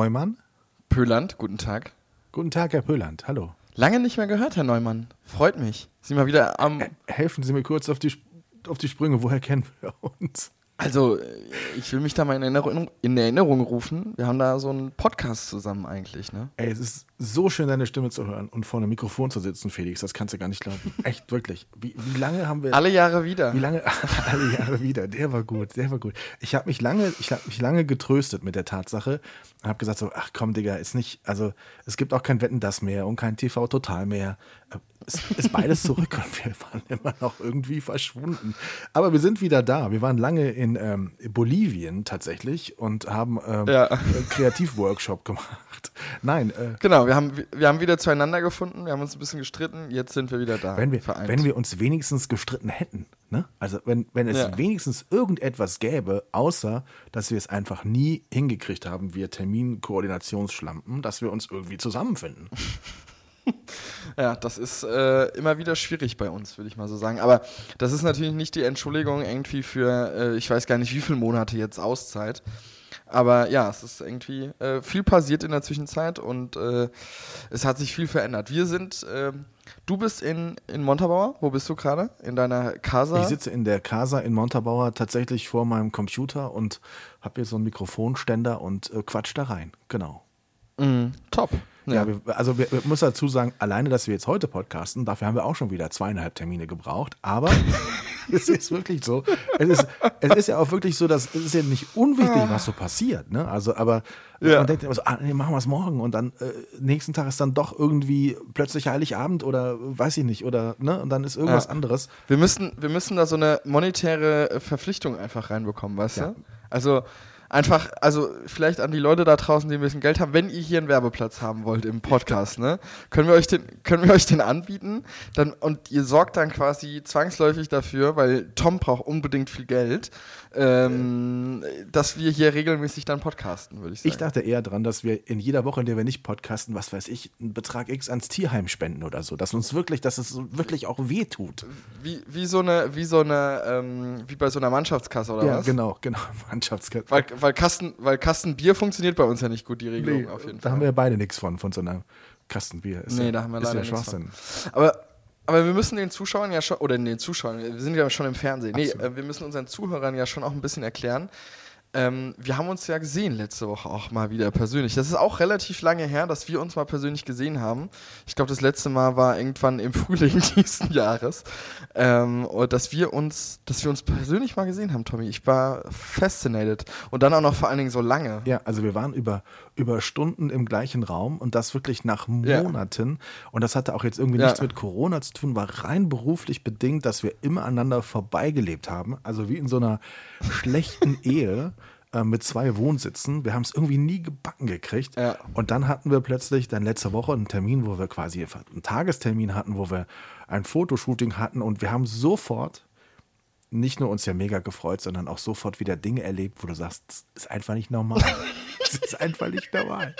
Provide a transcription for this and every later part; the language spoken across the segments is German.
Neumann. Pöland, guten Tag. Guten Tag, Herr Pöland. Hallo. Lange nicht mehr gehört, Herr Neumann. Freut mich. Sie mal wieder am. Helfen Sie mir kurz auf die, auf die Sprünge. Woher kennen wir uns? Also, ich will mich da mal in Erinnerung, in Erinnerung rufen. Wir haben da so einen Podcast zusammen eigentlich, ne? Ey, es ist so schön, deine Stimme zu hören und vor einem Mikrofon zu sitzen, Felix. Das kannst du gar nicht glauben. Echt, wirklich. Wie, wie lange haben wir. Alle Jahre wieder. Wie lange? Alle Jahre wieder. Der war gut, der war gut. Ich habe mich lange, ich habe mich lange getröstet mit der Tatsache und habe gesagt so, ach komm, Digga, ist nicht, also es gibt auch kein Wetten das mehr und kein TV Total mehr. Es ist beides zurück und wir waren immer noch irgendwie verschwunden. Aber wir sind wieder da. Wir waren lange in ähm, Bolivien tatsächlich und haben ähm, Ja. einen Kreativworkshop gemacht. Nein, äh, Genau, wir haben, wir haben wieder zueinander gefunden, wir haben uns ein bisschen gestritten, jetzt sind wir wieder da. Wenn wir, vereint. wenn wir uns wenigstens gestritten hätten, ne? Also wenn, wenn es Ja. wenigstens irgendetwas gäbe, außer dass wir es einfach nie hingekriegt haben, wir Terminkoordinationsschlampen, dass wir uns irgendwie zusammenfinden. Ja, das ist äh, immer wieder schwierig bei uns, würde ich mal so sagen. Aber das ist natürlich nicht die Entschuldigung irgendwie für, äh, ich weiß gar nicht, wie viele Monate jetzt Auszeit. Aber ja, es ist irgendwie äh, viel passiert in der Zwischenzeit und äh, es hat sich viel verändert. Wir sind, ähm, du bist in, in Montabaur, wo bist du gerade? In deiner Casa? Ich sitze in der Casa in Montabaur tatsächlich vor meinem Computer und habe hier so einen Mikrofonständer und äh, quatsch da rein. Genau. Mhm, top. Ja, wir, also wir, wir muss dazu sagen, alleine, dass wir jetzt heute podcasten, dafür haben wir auch schon wieder zweieinhalb Termine gebraucht. Aber es ist wirklich so. Es ist, es ist ja auch wirklich so, dass es ist ja nicht unwichtig, was so passiert. Ne? Also, aber Ja. man denkt immer so, ah, nee, machen wir es morgen und dann äh, nächsten Tag ist dann doch irgendwie plötzlich Heiligabend oder weiß ich nicht oder ne und dann ist irgendwas Ja. anderes. Wir müssen, wir müssen da so eine monetäre Verpflichtung einfach reinbekommen, weißt Ja. du? Also einfach, also vielleicht an die Leute da draußen, die ein bisschen Geld haben, wenn ihr hier einen Werbeplatz haben wollt im Podcast, ne, können wir euch den, können wir euch den anbieten, dann und ihr sorgt dann quasi zwangsläufig dafür, weil Tom braucht unbedingt viel Geld, ähm, dass wir hier regelmäßig dann podcasten, würde ich sagen. Ich dachte eher dran, dass wir in jeder Woche, in der wir nicht podcasten, was weiß ich, einen Betrag X ans Tierheim spenden oder so, dass uns wirklich, dass es wirklich auch weh tut. wie, wie so eine, wie so eine, ähm, wie bei so einer Mannschaftskasse oder Ja, was? genau, genau. Mannschaftskasse. Weil, weil, Kasten, weil Kastenbier funktioniert bei uns ja nicht gut, die Regelung auf jeden da Fall. haben wir ja beide nichts von, von so einer Kastenbier. Ist Nee, ja, da haben wir ist leider ja nichts Schwachsinn. aber, aber wir müssen den Zuschauern ja schon, oder den Zuschauern, wir sind ja schon im Fernsehen, nee, Absolut. äh, wir müssen unseren Zuhörern ja schon auch ein bisschen erklären. Ähm, wir haben uns ja gesehen letzte Woche auch mal wieder persönlich. Das ist auch relativ lange her, dass wir uns mal persönlich gesehen haben. Ich glaube, das letzte Mal war irgendwann im Frühling diesen Jahres. Ähm, und dass wir uns, dass wir uns persönlich mal gesehen haben, Tommy. Ich war fascinated. Und dann auch noch vor allen Dingen so lange. Ja, also wir waren über, über Stunden im gleichen Raum und das wirklich nach Ja. Monaten. Und das hatte auch jetzt irgendwie Ja. nichts mit Corona zu tun, war rein beruflich bedingt, dass wir immer aneinander vorbeigelebt haben. Also wie in so einer schlechten Ehe äh, mit zwei Wohnsitzen. Wir haben es irgendwie nie gebacken gekriegt. Ja. Und dann hatten wir plötzlich dann letzte Woche einen Termin, wo wir quasi einen Tagestermin hatten, wo wir ein Fotoshooting hatten und wir haben sofort nicht nur uns ja mega gefreut, sondern auch sofort wieder Dinge erlebt, wo du sagst, das ist einfach nicht normal. das ist einfach nicht normal.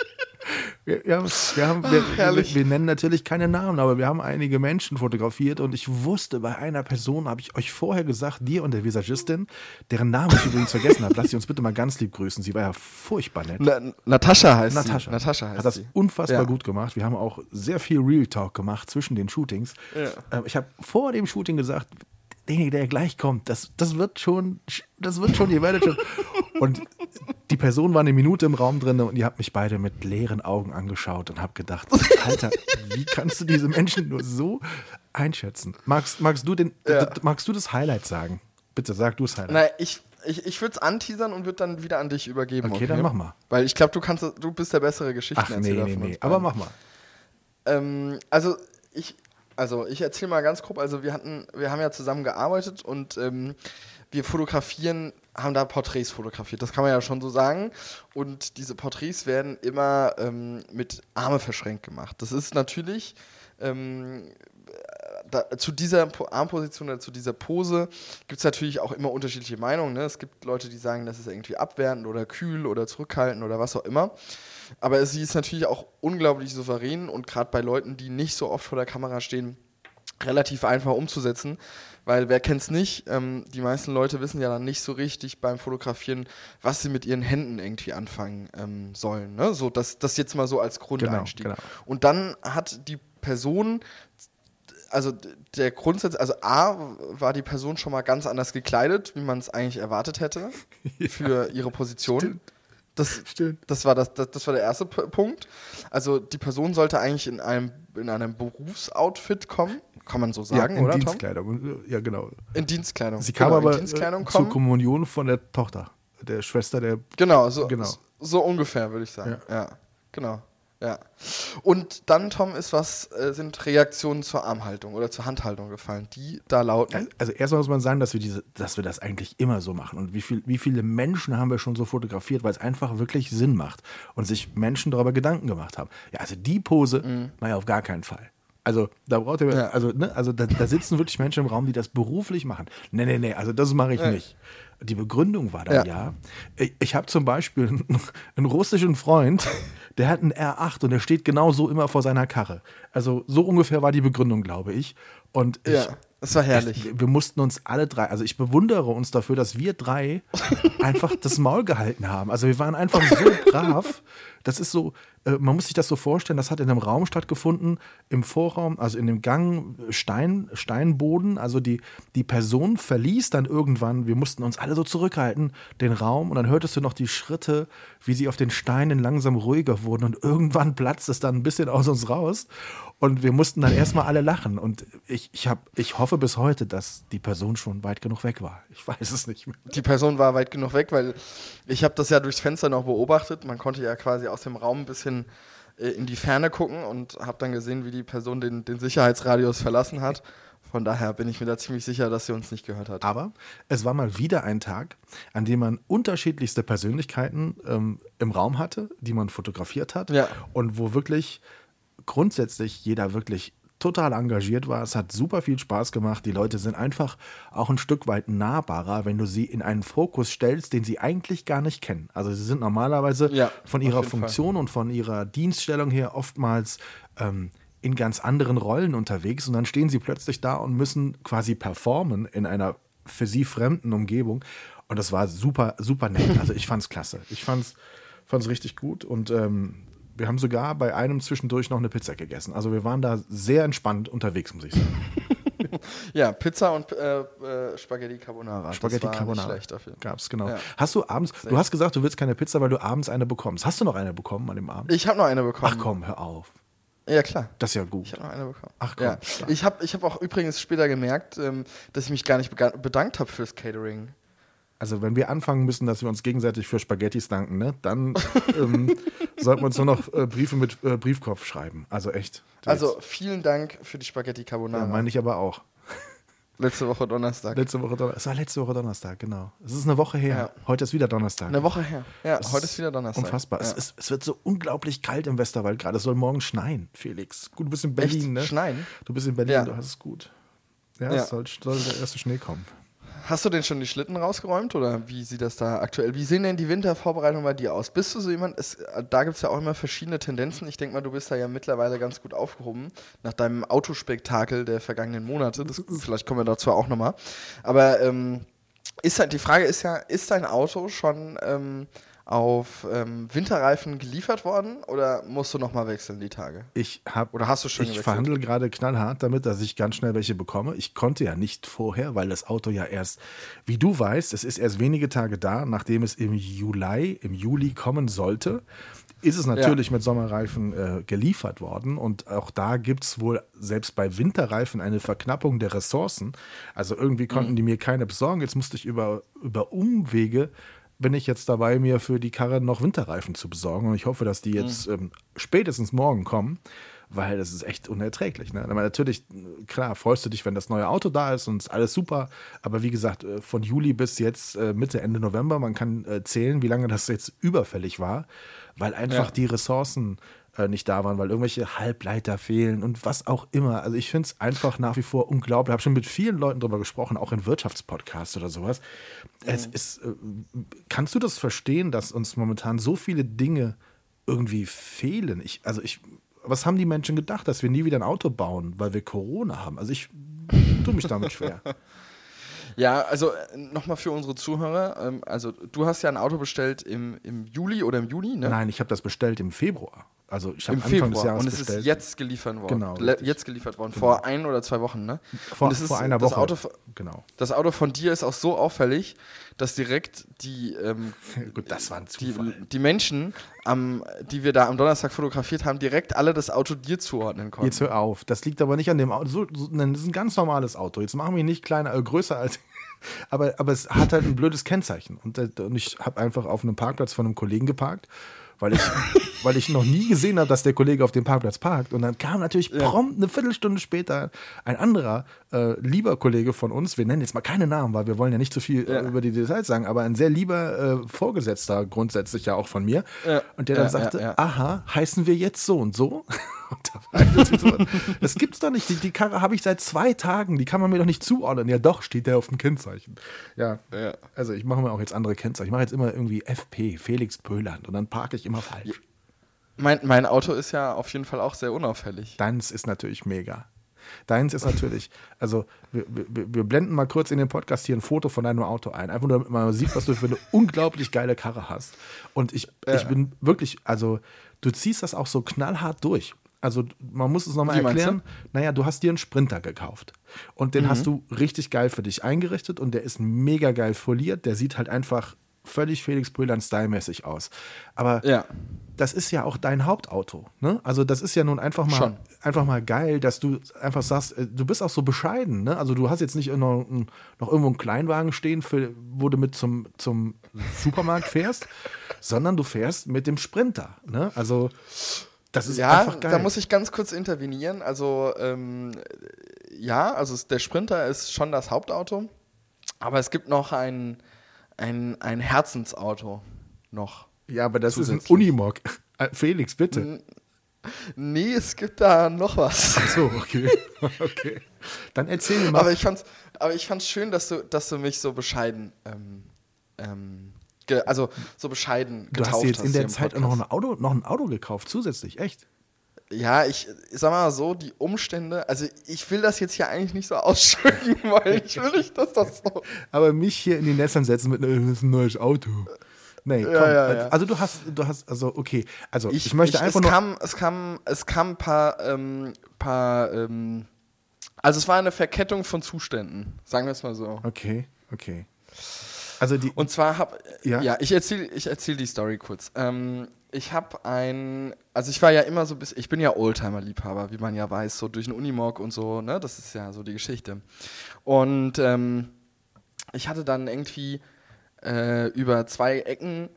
Wir, wir, haben, wir, haben, wir, wir, nennen natürlich keine Namen, aber wir haben einige Menschen fotografiert und ich wusste, bei einer Person habe ich euch vorher gesagt, dir und der Visagistin, deren Namen ich übrigens vergessen habe, lasst sie uns bitte mal ganz lieb grüßen. Sie war ja furchtbar nett. Na, Natascha heißt Natascha. sie. Natascha heißt hat das sie. unfassbar Ja. gut gemacht. Wir haben auch sehr viel Real Talk gemacht zwischen den Shootings. Ja. Ähm, ich habe vor dem Shooting gesagt, derjenige, der gleich kommt, das, das wird schon, das wird schon, ihr werdet schon. Und die Person war eine Minute im Raum drin und ihr habt mich beide mit leeren Augen angeschaut und habt gedacht, Alter, wie kannst du diese Menschen nur so einschätzen? Magst, magst, du, den, Ja. magst du das Highlight sagen? Bitte sag du das Highlight. Na, ich, ich, ich würde es anteasern und würde dann wieder an dich übergeben. Okay, dann mach mal. Weil ich glaube, du kannst, du bist der bessere Ach nee, Geschichtenerzähler nee, nee. Aber mach mal. Ähm, also ich, also ich erzähle mal ganz grob. Also wir hatten, wir haben ja zusammen gearbeitet und ähm, wir fotografieren haben da Porträts fotografiert. Das kann man ja schon so sagen. Und diese Porträts werden immer ähm, mit Arme verschränkt gemacht. Das ist natürlich ähm, da, zu dieser Armposition oder zu dieser Pose gibt es natürlich auch immer unterschiedliche Meinungen. Ne? Es gibt Leute, die sagen, das ist irgendwie abwertend oder kühl oder zurückhaltend oder was auch immer. Aber sie ist natürlich auch unglaublich souverän und gerade bei Leuten, die nicht so oft vor der Kamera stehen, relativ einfach umzusetzen. Weil wer kennt es nicht, ähm, die meisten Leute wissen ja dann nicht so richtig beim Fotografieren, was sie mit ihren Händen irgendwie anfangen ähm, sollen. Ne? So, das, das jetzt mal so als Grundeinstieg. Genau, genau. Und dann hat die Person also der Grundsatz, also A war die Person schon mal ganz anders gekleidet, wie man es eigentlich erwartet hätte für ja, ihre Position. Stimmt. Das, das, war das, das, das war der erste P Punkt. Also die Person sollte eigentlich in einem, in einem Berufsoutfit kommen, kann man so sagen, ja, in oder? Dienstkleidung, ja genau. In Dienstkleidung. Sie kam genau, aber äh, zur Kommunion von der Tochter, der Schwester der. Genau, so, genau. so ungefähr würde ich sagen. ja, ja genau. Ja. Und dann, Tom, ist was, äh, sind Reaktionen zur Armhaltung oder zur Handhaltung gefallen, die da lauten. Also erstmal muss man sagen, dass wir diese, dass wir das eigentlich immer so machen. Und wie, viel, wie viele Menschen haben wir schon so fotografiert, weil es einfach wirklich Sinn macht und sich Menschen darüber Gedanken gemacht haben. Ja, also die Pose, mhm. naja, auf gar keinen Fall. Also da braucht ihr, ja. also, ne, also da, da, sitzen wirklich Menschen im Raum, die das beruflich machen. Nee, nee, nee, also das mache ich ja. nicht. Die Begründung war dann ja, ja ich, ich habe zum Beispiel einen, einen, russischen Freund, der hat einen R8 und der steht genau so immer vor seiner Karre. Also so ungefähr war die Begründung, glaube ich. Und ich, ja, es war herrlich. Ich, wir mussten uns alle drei, also ich bewundere uns dafür, dass wir drei einfach das Maul gehalten haben. Also wir waren einfach so brav. Das ist so, äh, man muss sich das so vorstellen, das hat in einem Raum stattgefunden, im Vorraum, also in dem Gang Stein, Steinboden. Also die, die Person verließ dann irgendwann, wir mussten uns alle so zurückhalten, den Raum und dann hörtest du noch die Schritte, wie sie auf den Steinen langsam ruhiger wurden und irgendwann platzt es dann ein bisschen aus uns raus. Und wir mussten dann erstmal alle lachen. Und ich, ich, hab, ich hoffe bis heute, dass die Person schon weit genug weg war. Ich weiß es nicht mehr. Die Person war weit genug weg, weil ich habe das ja durchs Fenster noch beobachtet. Man konnte ja quasi aus dem Raum ein bisschen äh, in die Ferne gucken und habe dann gesehen, wie die Person den, den Sicherheitsradius verlassen hat. Von daher bin ich mir da ziemlich sicher, dass sie uns nicht gehört hat. Aber es war mal wieder ein Tag, an dem man unterschiedlichste Persönlichkeiten ähm, im Raum hatte, die man fotografiert hat. Ja. Und wo wirklich grundsätzlich jeder wirklich total engagiert war. Es hat super viel Spaß gemacht. Die Leute sind einfach auch ein Stück weit nahbarer, wenn du sie in einen Fokus stellst, den sie eigentlich gar nicht kennen. Also sie sind normalerweise ja, von ihrer Funktion Fall. und von ihrer Dienststellung her oftmals ähm, in ganz anderen Rollen unterwegs und dann stehen sie plötzlich da und müssen quasi performen in einer für sie fremden Umgebung. Und das war super, super nett. Also ich fand es klasse. Ich fand es richtig gut und ähm, wir haben sogar bei einem zwischendurch noch eine Pizza gegessen. Also wir waren da sehr entspannt unterwegs, muss ich sagen. ja, Pizza und äh, äh, Spaghetti Carbonara. Spaghetti Carbonara. Dafür. Gab's, genau. Ja. Hast du abends, du hast gesagt, du willst keine Pizza, weil du abends eine bekommst. Hast du noch eine bekommen an dem Abend? Ich habe noch eine bekommen. Ach komm, hör auf. Ja, klar. Das ist ja gut. Ich habe noch eine bekommen. Ach komm. Ja. Ich habe ich hab auch übrigens später gemerkt, ähm, dass ich mich gar nicht bedankt habe fürs Catering. Also wenn wir anfangen müssen, dass wir uns gegenseitig für Spaghettis danken, ne, dann ähm, sollten wir uns nur noch äh, Briefe mit äh, Briefkopf schreiben. Also echt. Also vielen Dank für die Spaghetti Carbonara. Ja, meine ich aber auch. Letzte Woche Donnerstag. Letzte Woche Donnerstag. Es war letzte Woche Donnerstag, genau. Es ist eine Woche her. Ja. Heute ist wieder Donnerstag. Eine Woche her. Ja, das heute ist wieder Donnerstag. Unfassbar. Ja. Es, ist, es, wird so unglaublich kalt im Westerwald gerade. Es soll morgen schneien, Felix. Gut, du bist in Berlin, Echt? ne? Schneien? Du bist in Berlin, ja. du hast es gut. Ja, es soll, soll der erste Schnee kommen. Hast du denn schon die Schlitten rausgeräumt oder wie sieht das da aktuell? Wie sehen denn die Wintervorbereitungen bei dir aus? Bist du so jemand, es, da gibt es ja auch immer verschiedene Tendenzen. Ich denke mal, du bist da ja mittlerweile ganz gut aufgehoben nach deinem Autospektakel der vergangenen Monate. Das, vielleicht kommen wir dazu auch nochmal. Aber ähm, ist halt, die Frage ist ja, ist dein Auto schon ähm, auf ähm, Winterreifen geliefert worden oder musst du nochmal wechseln die Tage? Ich habe oder hast du schon Ich gewechselt? verhandle gerade knallhart damit, dass ich ganz schnell welche bekomme. Ich konnte ja nicht vorher, weil das Auto ja erst, wie du weißt, es ist erst wenige Tage da, nachdem es im Juli, im Juli kommen sollte. Ist es natürlich ja. mit Sommerreifen äh, geliefert worden und auch da gibt es wohl selbst bei Winterreifen eine Verknappung der Ressourcen. Also irgendwie konnten mhm. die mir keine besorgen. Jetzt musste ich über, über Umwege bin ich jetzt dabei, mir für die Karre noch Winterreifen zu besorgen. Und ich hoffe, dass die jetzt mhm. ähm, spätestens morgen kommen, weil das ist echt unerträglich. Ne? Aber natürlich, klar, freust du dich, wenn das neue Auto da ist und ist alles super. Aber wie gesagt, äh, von Juli bis jetzt äh, Mitte, Ende November, man kann äh, zählen, wie lange das jetzt überfällig war, weil einfach Ja. die Ressourcen äh, nicht da waren, weil irgendwelche Halbleiter fehlen und was auch immer. Also ich finde es einfach nach wie vor unglaublich. Ich habe schon mit vielen Leuten darüber gesprochen, auch in Wirtschaftspodcasts oder sowas. Es ist, äh, kannst du das verstehen, dass uns momentan so viele Dinge irgendwie fehlen? Ich, also ich, was haben die Menschen gedacht, dass wir nie wieder ein Auto bauen, weil wir Corona haben? Also ich tue mich damit schwer. Ja, also nochmal für unsere Zuhörer. Ähm, also du hast ja ein Auto bestellt im, im Juli oder im Juni, ne? Nein, ich habe das bestellt im Februar. Also ich habe Anfang Februar. des Jahres und es bestellt. ist jetzt geliefert worden. Genau, richtig. jetzt geliefert worden. Vor ein oder zwei Wochen, ne? vor, und es ist, vor einer das Woche. Auto, genau. das Auto von dir ist auch so auffällig, dass direkt die, ähm, Gut, das war ein die, Zufall. die Menschen, am, die wir da am Donnerstag fotografiert haben, direkt alle das Auto dir zuordnen konnten. Jetzt hör auf. Das liegt aber nicht an dem Auto. So, so, das ist ein ganz normales Auto. Jetzt machen wir ihn nicht kleiner, äh, größer als. Aber, aber es hat halt ein blödes Kennzeichen. Und, äh, und ich habe einfach auf einem Parkplatz von einem Kollegen geparkt, weil ich, weil ich noch nie gesehen habe, dass der Kollege auf dem Parkplatz parkt. Und dann kam natürlich prompt eine Viertelstunde später ein anderer äh, lieber Kollege von uns. Wir nennen jetzt mal keine Namen, weil wir wollen ja nicht zu viel äh, Ja. über die Details sagen, aber ein sehr lieber äh, Vorgesetzter grundsätzlich ja auch von mir. Ja. Und der dann sagte, aha, heißen wir jetzt so und so? Das gibt's doch nicht. Die, die Karre habe ich seit zwei Tagen. Die kann man mir doch nicht zuordnen. Ja, doch, steht der auf dem Kennzeichen. Ja. Ja. Also ich mache mir auch jetzt andere Kennzeichen. Ich mache jetzt immer irgendwie FP, Felix Pöland. Und dann parke ich immer falsch. Mein, mein Auto ist ja auf jeden Fall auch sehr unauffällig. Deins ist natürlich mega. Deins ist natürlich, also wir, wir, wir blenden mal kurz in den Podcast hier ein Foto von deinem Auto ein, einfach nur damit man sieht, was du für eine unglaublich geile Karre hast. Und ich, ich bin wirklich, also du ziehst das auch so knallhart durch. Also man muss es nochmal erklären. Naja, du hast dir einen Sprinter gekauft und den hast du richtig geil für dich eingerichtet und der ist mega geil foliert. Der sieht halt einfach völlig Felix Brüllern Style-mäßig aus. Aber Ja. das ist ja auch dein Hauptauto. Ne? Also das ist ja nun einfach mal, Schon. einfach mal geil, dass du einfach sagst, äh, du bist auch so bescheiden. Ne? Also du hast jetzt nicht noch, noch irgendwo einen Kleinwagen stehen, für, wo du mit zum, zum Supermarkt fährst, sondern du fährst mit dem Sprinter. Ne? Also das ist Ja, einfach geil. da muss ich ganz kurz intervenieren. Also, ähm, ja, also der Sprinter ist schon das Hauptauto, aber es gibt noch ein, ein, ein Herzensauto noch. ja, aber das ist ein zusätzlich. Unimog. Äh, Felix, bitte. Nee, es gibt da noch was. Ach so, okay. okay. Dann erzähl mir mal. Aber ich fand's, aber ich fand's schön, dass du, dass du mich so bescheiden, ähm, ähm, also so bescheiden du getauft hast dir jetzt in der Zeit noch ein, Auto, noch ein Auto gekauft, zusätzlich, echt? Ja, ich, ich sag mal so, die Umstände, also ich will das jetzt hier eigentlich nicht so ausschmücken, weil ich will nicht, dass das so. Aber mich hier in die Nestern setzen mit "Äh, das ist ein neues Auto. Nee, komm. ja, ja. Also du hast, du hast, also okay. Also ich, Ich, möchte ich, einfach es nur. Kam, es, kam, es kam ein paar, ähm, paar ähm, also es war eine Verkettung von Zuständen, sagen wir es mal so. okay, okay. Also die. Und zwar habe Ja? ja. ich erzähle ich erzähl die Story kurz. Ähm, ich habe ein, also ich war ja immer so bis, ich bin ja Oldtimer-Liebhaber, wie man ja weiß, so durch den Unimog und so, ne, das ist ja so die Geschichte. Und ähm, ich hatte dann irgendwie äh, über zwei Ecken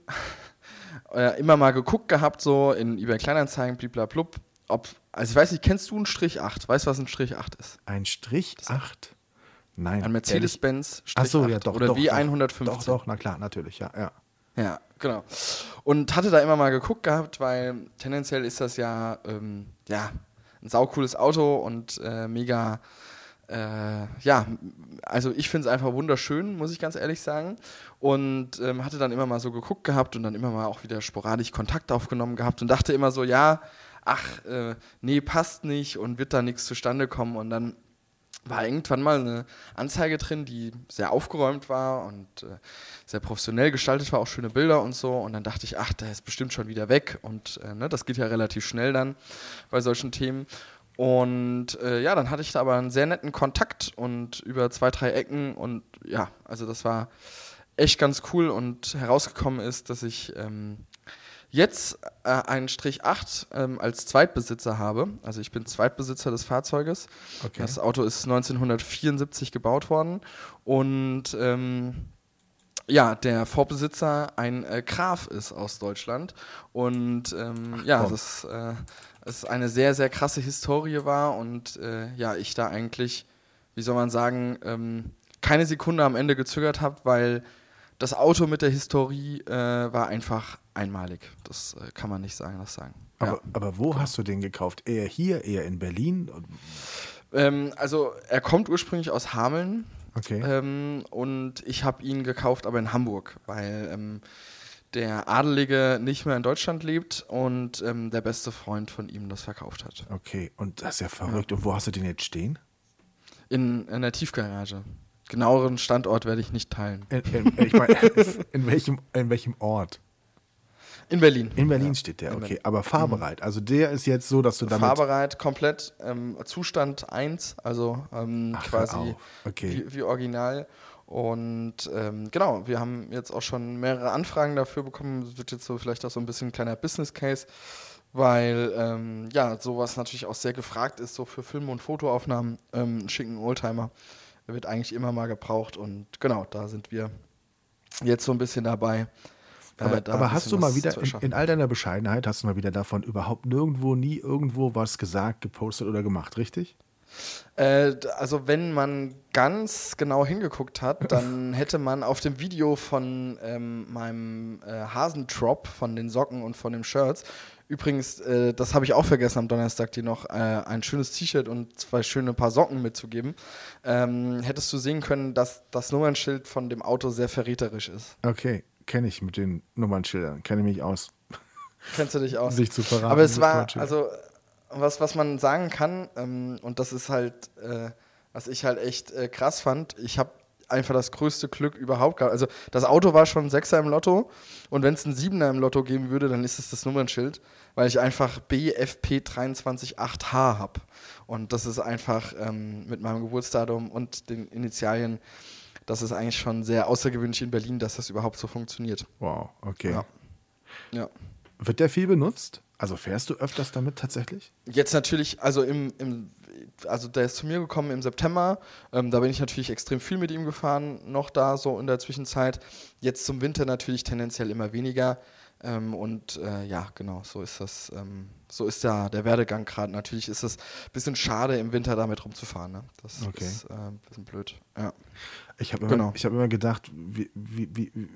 äh, immer mal geguckt gehabt, so in eBay Kleinanzeigen, bliblablub, ob, also ich weiß nicht, kennst du einen Strich 8? Weißt du, was ein Strich 8 ist? ein Strich 8? Nein. Ein Mercedes-Benz Ach so, 8 ja, doch. oder doch, wie doch, 115. Doch, doch, na klar, natürlich, ja, ja. Ja, genau. Und hatte da immer mal geguckt gehabt, weil tendenziell ist das ja, ähm, ja ein saucooles Auto und äh, mega, äh, ja, also ich finde es einfach wunderschön, muss ich ganz ehrlich sagen. Und ähm, hatte dann immer mal so geguckt gehabt und dann immer mal auch wieder sporadisch Kontakt aufgenommen gehabt und dachte immer so, ja, ach, äh, nee, passt nicht und wird da nichts zustande kommen. Und dann war irgendwann mal eine Anzeige drin, die sehr aufgeräumt war und äh, sehr professionell gestaltet war, auch schöne Bilder und so. Und dann dachte ich, ach, der ist bestimmt schon wieder weg. Und äh, ne, das geht ja relativ schnell dann bei solchen Themen. Und äh, ja, dann hatte ich da aber einen sehr netten Kontakt und über zwei, drei Ecken. Und ja, also das war echt ganz cool. Und herausgekommen ist, dass ich ähm, jetzt äh, einen Strich 8 ähm, als Zweitbesitzer habe. Also ich bin Zweitbesitzer des Fahrzeuges. Okay. Das Auto ist 1974 gebaut worden und ähm, ja, der Vorbesitzer ein äh, Graf ist aus Deutschland und ähm, ja, komm. das äh, es eine sehr, sehr krasse Historie war und äh, ja, ich da eigentlich, wie soll man sagen, ähm, keine Sekunde am Ende gezögert habe, weil das Auto mit der Historie äh, war einfach einmalig. Das äh, kann man nicht sagen, das sagen. Aber, ja. aber wo hast du den gekauft? Eher hier, eher in Berlin? Ähm, also er kommt ursprünglich aus Hameln. Okay. Ähm, und ich habe ihn gekauft, aber in Hamburg, weil ähm, der Adelige nicht mehr in Deutschland lebt und ähm, der beste Freund von ihm das verkauft hat. Okay, und das ist ja verrückt. Und wo hast du den jetzt stehen? In, in der Tiefgarage. Genaueren Standort werde ich nicht teilen. In, in, ich mein, in, welchem, in welchem Ort? In Berlin. In Berlin Ja. steht der, In okay. Berlin. Aber fahrbereit. Also der ist jetzt so, dass du damit. Fahrbereit, komplett, ähm, Zustand 1, also ähm, Ach, quasi. Okay. wie, wie original. Und ähm, genau, wir haben jetzt auch schon mehrere Anfragen dafür bekommen. Das wird jetzt so vielleicht auch so ein bisschen ein kleiner Business Case, weil ähm, ja, sowas natürlich auch sehr gefragt ist, so für Film- und Fotoaufnahmen. Ähm, schicken Oldtimer der wird eigentlich immer mal gebraucht und genau, da sind wir jetzt so ein bisschen dabei. äh, Aber, da aber hast du mal wieder, in, in all deiner Bescheidenheit, hast du mal wieder davon überhaupt nirgendwo, nie irgendwo was gesagt, gepostet oder gemacht, richtig? Äh, also wenn man ganz genau hingeguckt hat, dann hätte man auf dem Video von ähm, meinem äh, Hasendrop, von den Socken und von den Shirts, übrigens, äh, das habe ich auch vergessen am Donnerstag, dir noch äh, ein schönes T-Shirt und zwei schöne Paar Socken mitzugeben, ähm, hättest du sehen können, dass das Nummernschild von dem Auto sehr verräterisch ist. Okay, kenne ich mit den Nummernschildern, kenne ich mich aus. Kennst du dich aus? Sich zu verraten. Aber es war, also, was, was man sagen kann, ähm, und das ist halt, äh, was ich halt echt äh, krass fand, ich habe einfach das größte Glück überhaupt gehabt. Also, das Auto war schon ein Sechser im Lotto, und wenn es einen Siebener im Lotto geben würde, dann ist es das Nummernschild, weil ich einfach BFP238H habe. Und das ist einfach ähm, mit meinem Geburtsdatum und den Initialien, das ist eigentlich schon sehr außergewöhnlich in Berlin, dass das überhaupt so funktioniert. Wow, okay. Ja. Ja. Wird der viel benutzt? Also fährst du öfters damit tatsächlich? Jetzt natürlich, also im, im also der ist zu mir gekommen im September. Ähm, da bin ich natürlich extrem viel mit ihm gefahren, noch da so in der Zwischenzeit. Jetzt zum Winter natürlich tendenziell immer weniger. Ähm, und äh, ja, genau, so ist das. Ähm, so ist ja der Werdegang gerade. Natürlich ist es ein bisschen schade, im Winter damit rumzufahren. Ne? Das Okay. ist äh, ein bisschen blöd. Ja. Ich habe immer, Genau. ich hab immer gedacht, wie, wie, wie,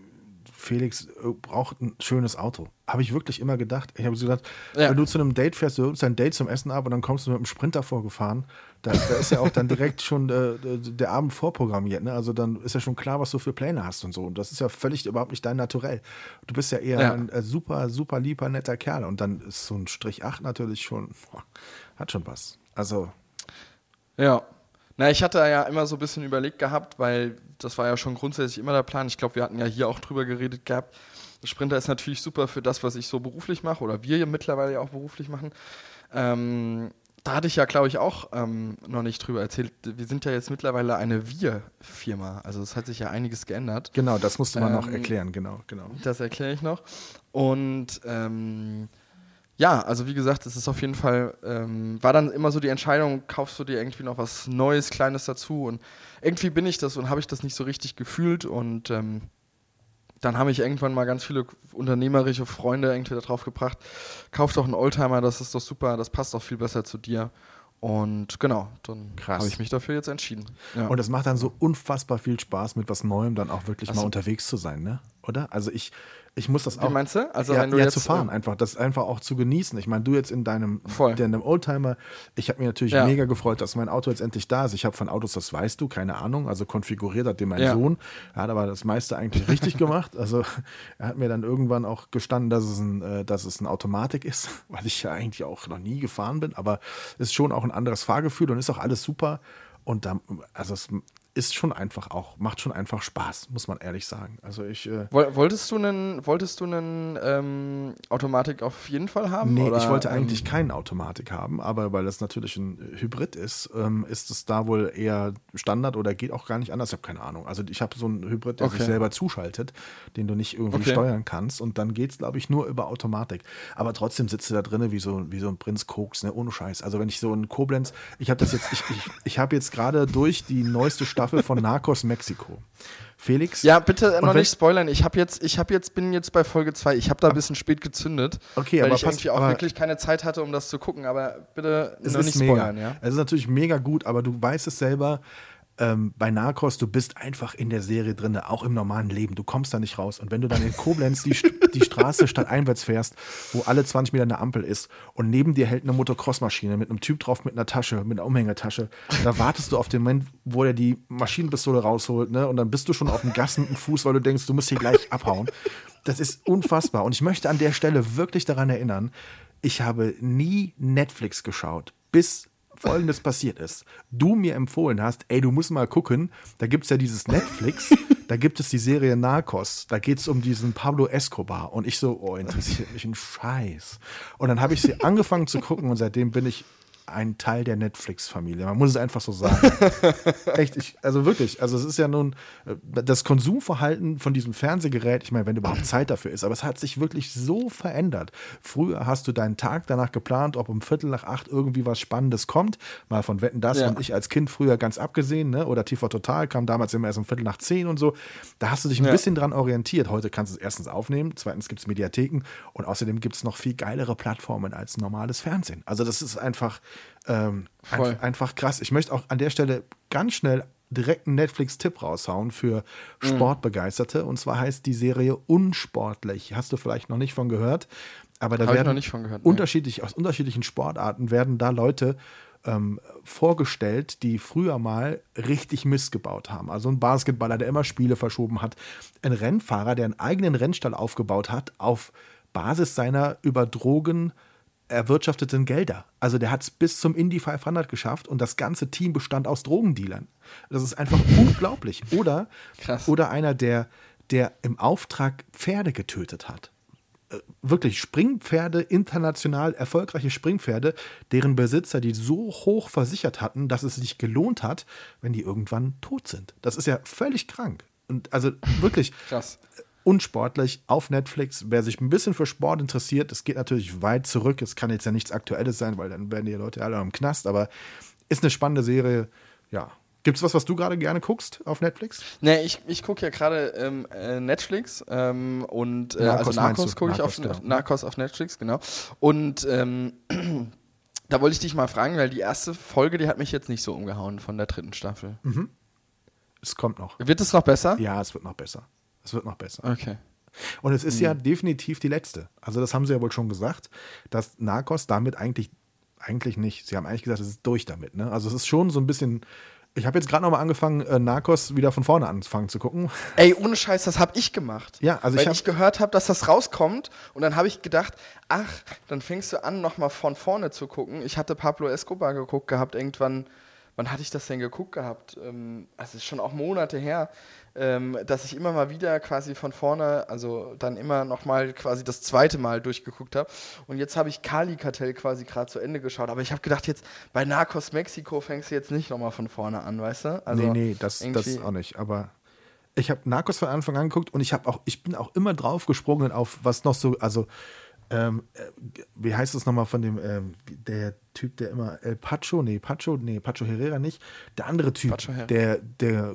Felix äh, braucht ein schönes Auto. Habe ich wirklich immer gedacht. Ich habe so gedacht, Ja. wenn du zu einem Date fährst, du holst dein Date zum Essen ab und dann kommst du mit einem Sprinter vorgefahren, da, da ist ja auch dann direkt schon äh, der Abend vorprogrammiert. Ne? Also dann ist ja schon klar, was du für Pläne hast und so. Und das ist ja völlig überhaupt nicht dein Naturell. Du bist ja eher Ja. ein äh, super, super lieber, netter Kerl. Und dann ist so ein Strich 8 natürlich schon, boah, hat schon was. Also, Ja. Na, ich hatte ja immer so ein bisschen überlegt gehabt, weil das war ja schon grundsätzlich immer der Plan. Ich glaube, wir hatten ja hier auch drüber geredet gehabt. Sprinter ist natürlich super für das, was ich so beruflich mache oder wir mittlerweile ja auch beruflich machen. Ähm, da hatte ich ja, glaube ich, auch ähm, noch nicht drüber erzählt. Wir sind ja jetzt mittlerweile eine Wir-Firma. Also es hat sich ja einiges geändert. genau, das musste man noch Ähm, erklären, genau, genau. Das erkläre ich noch. Und ähm, ja, also wie gesagt, es ist auf jeden Fall, ähm, war dann immer so die Entscheidung, kaufst du dir irgendwie noch was Neues, Kleines dazu und irgendwie bin ich das und habe ich das nicht so richtig gefühlt und ähm, dann habe ich irgendwann mal ganz viele unternehmerische Freunde irgendwie darauf gebracht, kauf doch einen Oldtimer, das ist doch super, das passt doch viel besser zu dir. Und genau, dann Krass. habe ich mich dafür jetzt entschieden. Ja. Und es macht dann so unfassbar viel Spaß, mit was Neuem dann auch wirklich Ach mal unterwegs zu sein, ne? Oder? Also ich, ich muss das Wie auch. meinst du? Also ja, wenn du ja jetzt, zu fahren einfach, das einfach auch zu genießen. Ich meine, du jetzt in deinem, Voll. in deinem Oldtimer, ich habe mich natürlich Ja. mega gefreut, dass mein Auto jetzt endlich da ist. Ich habe von Autos, das weißt du, keine Ahnung, also konfiguriert hat den mein Ja. Sohn. Er hat aber das meiste eigentlich richtig gemacht. Also er hat mir dann irgendwann auch gestanden, dass es ein, äh, dass es eine Automatik ist, weil ich ja eigentlich auch noch nie gefahren bin, aber es ist schon auch ein anderes Fahrgefühl und ist auch alles super. Und da, also es ist schon einfach auch, macht schon einfach Spaß, muss man ehrlich sagen. Also ich, äh, Woll- Wolltest du einen, wolltest du einen ähm, Automatik auf jeden Fall haben? Nee, oder, ich wollte ähm, eigentlich keine Automatik haben, aber weil das natürlich ein Hybrid ist, ähm, ist es da wohl eher Standard oder geht auch gar nicht anders. Ich habe keine Ahnung. Also ich habe so einen Hybrid, der Okay. sich selber zuschaltet, den du nicht irgendwie Okay. steuern kannst und dann geht es, glaube ich, nur über Automatik. Aber trotzdem sitzt du da drinnen wie so, wie so ein Prinz Koks, ne? ohne Scheiß. Also wenn ich so in Koblenz, ich habe das jetzt, ich, ich, ich habe jetzt gerade durch die neueste Staffel Staffel von Narcos Mexiko. Felix? Ja, bitte noch nicht spoilern. Ich habe jetzt, ich habe jetzt, bin jetzt bei Folge 2. Ich habe da ein bisschen spät gezündet. Okay, weil aber ich pass- irgendwie auch wirklich keine Zeit hatte, um das zu gucken. Aber bitte Es noch ist nicht mega. spoilern, ja. Es ist natürlich mega gut, aber du weißt es selber. Ähm, bei Narcos, du bist einfach in der Serie drin, auch im normalen Leben. Du kommst da nicht raus. Und wenn du dann in Koblenz die, die Straße stadteinwärts fährst, wo alle 20 Meter eine Ampel ist und neben dir hält eine Motocross-Maschine mit einem Typ drauf mit einer Tasche, mit einer Umhängetasche, da wartest du auf den Moment, wo er die Maschinenpistole rausholt, ne? Und dann bist du schon auf dem Gas mit dem Fuß, weil du denkst, du musst hier gleich abhauen. Das ist unfassbar. Und ich möchte an der Stelle wirklich daran erinnern, ich habe nie Netflix geschaut, bis Folgendes passiert ist. Du mir empfohlen hast, ey, du musst mal gucken, da gibt es ja dieses Netflix, da gibt es die Serie Narcos, da geht es um diesen Pablo Escobar. Und ich so, oh, interessiert mich ein Scheiß. Und dann habe ich sie angefangen zu gucken und seitdem bin ich ein Teil der Netflix-Familie. Man muss es einfach so sagen. Echt, ich, also wirklich, also es ist ja nun äh, das Konsumverhalten von diesem Fernsehgerät, ich meine, wenn überhaupt Zeit dafür ist, aber es hat sich wirklich so verändert. Früher hast du deinen Tag danach geplant, ob um Viertel nach acht irgendwie was Spannendes kommt, mal von Wetten das Ja. und ich als Kind früher ganz abgesehen, ne? oder TV Total kam damals immer erst um Viertel nach zehn und so. Da hast du dich ein Ja. bisschen dran orientiert. Heute kannst du es erstens aufnehmen, zweitens gibt es Mediatheken und außerdem gibt es noch viel geilere Plattformen als normales Fernsehen. Also das ist einfach, ähm, Voll. ein, einfach krass. Ich möchte auch an der Stelle ganz schnell direkt einen Netflix-Tipp raushauen für Mhm. Sportbegeisterte. Und zwar heißt die Serie Unsportlich. Hast du vielleicht noch nicht von gehört? Aber da Hab ich werden noch nicht von gehört, nee. unterschiedlich, aus unterschiedlichen Sportarten werden da Leute ähm, vorgestellt, die früher mal richtig Mist gebaut haben. Also ein Basketballer, der immer Spiele verschoben hat. Ein Rennfahrer, der einen eigenen Rennstall aufgebaut hat auf Basis seiner über Drogen erwirtschafteten Gelder. Also der hat es bis zum Indy 500 geschafft und das ganze Team bestand aus Drogendealern. Das ist einfach unglaublich. Oder, Krass. oder einer, der, der im Auftrag Pferde getötet hat. Äh, Wirklich Springpferde, international erfolgreiche Springpferde, deren Besitzer die so hoch versichert hatten, dass es sich gelohnt hat, wenn die irgendwann tot sind. Das ist ja völlig krank. Und also wirklich, Krass. Unsportlich auf Netflix. Wer sich ein bisschen für Sport interessiert, es geht natürlich weit zurück. Es kann jetzt ja nichts Aktuelles sein, weil dann werden die Leute alle im Knast. Aber ist eine spannende Serie. Ja. Gibt's was, was du gerade gerne guckst auf Netflix? Nee, ich, ich gucke ja gerade ähm, äh, Netflix ähm, und äh, Narcos also Narcos gucke ich auf genau. Narcos auf Netflix, genau. Und ähm, da wollte ich dich mal fragen, weil die erste Folge, die hat mich jetzt nicht so umgehauen von der dritten Staffel. Es kommt noch. Wird es noch besser? Ja, es wird noch besser. Es wird noch besser. Okay. Und es ist Mhm. ja definitiv die letzte. Also das haben sie ja wohl schon gesagt, dass Narcos damit eigentlich, eigentlich nicht. Sie haben eigentlich gesagt, es ist durch damit. Ne? Also es ist schon so ein bisschen. Ich habe jetzt gerade noch mal angefangen, äh, Narcos wieder von vorne anfangen zu gucken. Ey, ohne Scheiß, das habe ich gemacht. Ja, also Weil ich ich, gehört habe, dass das rauskommt und dann habe ich gedacht, ach, dann fängst du an, nochmal von vorne zu gucken. Ich hatte Pablo Escobar geguckt gehabt, irgendwann, wann hatte ich das denn geguckt gehabt? Ähm, also es ist schon auch Monate her, ähm, dass ich immer mal wieder quasi von vorne, also dann immer nochmal quasi das zweite Mal durchgeguckt habe. Und jetzt habe ich Kali Kartell quasi gerade zu Ende geschaut. Aber ich habe gedacht, jetzt bei Narcos Mexiko fängst du jetzt nicht nochmal von vorne an, weißt du? Also nee, nee, das, das auch nicht. Aber ich habe Narcos von Anfang an geguckt und ich habe auch, ich bin auch immer drauf gesprungen auf was noch so, also ähm, äh, wie heißt es nochmal von dem, ähm, der Typ, der immer El Pacho, nee, Pacho, nee, Pacho Herrera nicht, der andere Typ, der, der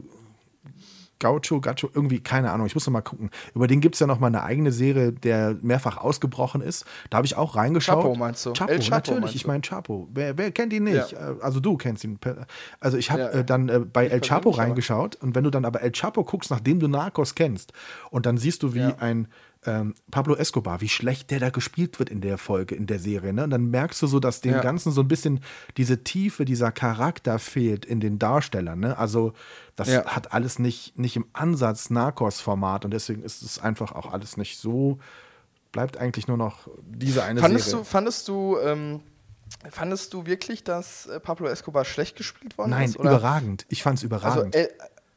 Gaucho, Gacho, irgendwie, keine Ahnung, ich muss noch mal gucken. Über den gibt es ja noch mal eine eigene Serie, der mehrfach ausgebrochen ist. Da habe ich auch reingeschaut. Chapo meinst du? Chapo, El Chapo natürlich, ich meine Chapo. Wer, wer kennt ihn nicht? Ja. Äh, Also du kennst ihn. Also ich habe Ja. äh, dann äh, bei El Chapo persönlich aber. reingeschaut und wenn du dann aber El Chapo guckst, nachdem du Narcos kennst und dann siehst du, wie Ja. ein ähm, Pablo Escobar, wie schlecht der da gespielt wird in der Folge, in der Serie. Ne? Und dann merkst du so, dass dem Ja. Ganzen so ein bisschen diese Tiefe, dieser Charakter fehlt in den Darstellern. Ne? Also das Ja. hat alles nicht, nicht im Ansatz Narcos-Format und deswegen ist es einfach auch alles nicht so. Bleibt eigentlich nur noch diese eine Fandest Serie. du, fandest du, ähm, fandest du wirklich, dass äh, Pablo Escobar schlecht gespielt worden Nein, ist? Oder? überragend. Ich fand es Also überragend. El,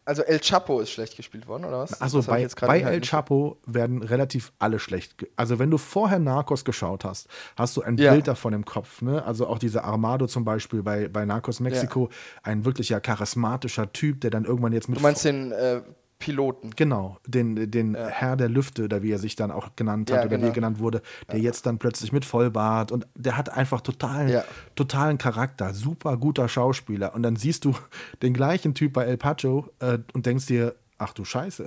also El Chapo ist schlecht gespielt worden, oder was? Also bei, bei El Chapo werden relativ alle schlecht. Also wenn du vorher Narcos geschaut hast, hast du ein Ja. Bild davon im Kopf. Ne? Also auch dieser Armado zum Beispiel bei, bei Narcos Mexiko, ein wirklich ja charismatischer Typ, der dann irgendwann jetzt mit Du meinst den äh, Piloten. Genau, den, den Herr der Lüfte, oder wie er sich dann auch genannt hat, Ja, oder wie genau. er genannt wurde, der jetzt dann plötzlich mit Vollbart und der hat einfach totalen, Ja. totalen Charakter, super guter Schauspieler. Und dann siehst du den gleichen Typ bei El Pacho äh, und denkst dir, ach du Scheiße.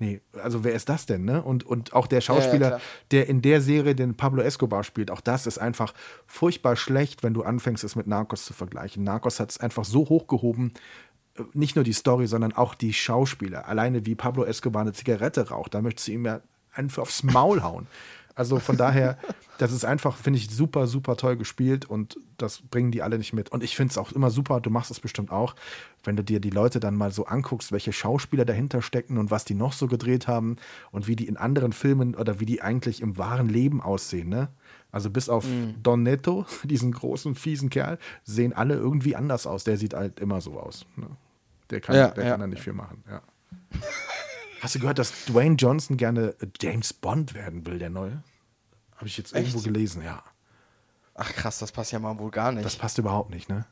Nee, also wer ist das denn, ne? Und, und auch der Schauspieler, klar. der in der Serie den Pablo Escobar spielt, auch das ist einfach furchtbar schlecht, wenn du anfängst, es mit Narcos zu vergleichen. Narcos hat es einfach so hochgehoben, nicht nur die Story, sondern auch die Schauspieler. Alleine wie Pablo Escobar eine Zigarette raucht, da möchtest du ihm ja einfach aufs Maul hauen. Also von daher, das ist einfach, finde ich, super, super toll gespielt und das bringen die alle nicht mit. Und ich finde es auch immer super, du machst es bestimmt auch, wenn du dir die Leute dann mal so anguckst, welche Schauspieler dahinter stecken und was die noch so gedreht haben und wie die in anderen Filmen oder wie die eigentlich im wahren Leben aussehen, ne? Also bis auf Don Netto, diesen großen, fiesen Kerl, sehen alle irgendwie anders aus. Der sieht halt immer so aus. Ne? Der kann, Ja, der ja. kann da nicht viel machen, ja. Hast du gehört, dass Dwayne Johnson gerne James Bond werden will, der neue? Habe ich jetzt irgendwo Echt? gelesen, ja. Ach krass, das passt ja mal wohl gar nicht. Das passt überhaupt nicht, ne?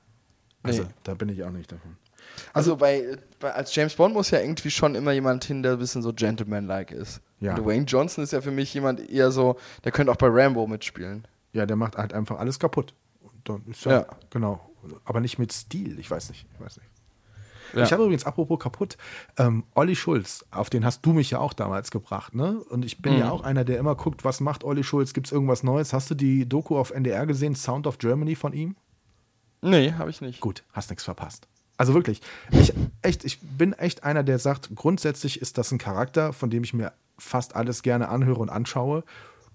Also, Nee. da bin ich auch nicht davon. Also bei, bei als James Bond muss ja irgendwie schon immer jemand hin, der ein bisschen so gentleman-like ist. Ja. Dwayne Johnson ist ja für mich jemand eher so, der könnte auch bei Rambo mitspielen. Ja, der macht halt einfach alles kaputt. Und dann ist ja, Ja. genau. Aber nicht mit Stil, ich weiß nicht. Ich weiß nicht. Ja. Ich habe übrigens, apropos kaputt, ähm, Olli Schulz, auf den hast du mich ja auch damals gebracht, ne? Und ich bin ja Mhm. auch einer, der immer guckt, was macht Olli Schulz, gibt es irgendwas Neues? Hast du die Doku auf NDR gesehen, Sound of Germany von ihm? Nee, habe ich nicht. Gut, hast nichts verpasst. Also wirklich, ich, echt, ich bin echt einer, der sagt, grundsätzlich ist das ein Charakter, von dem ich mir fast alles gerne anhöre und anschaue.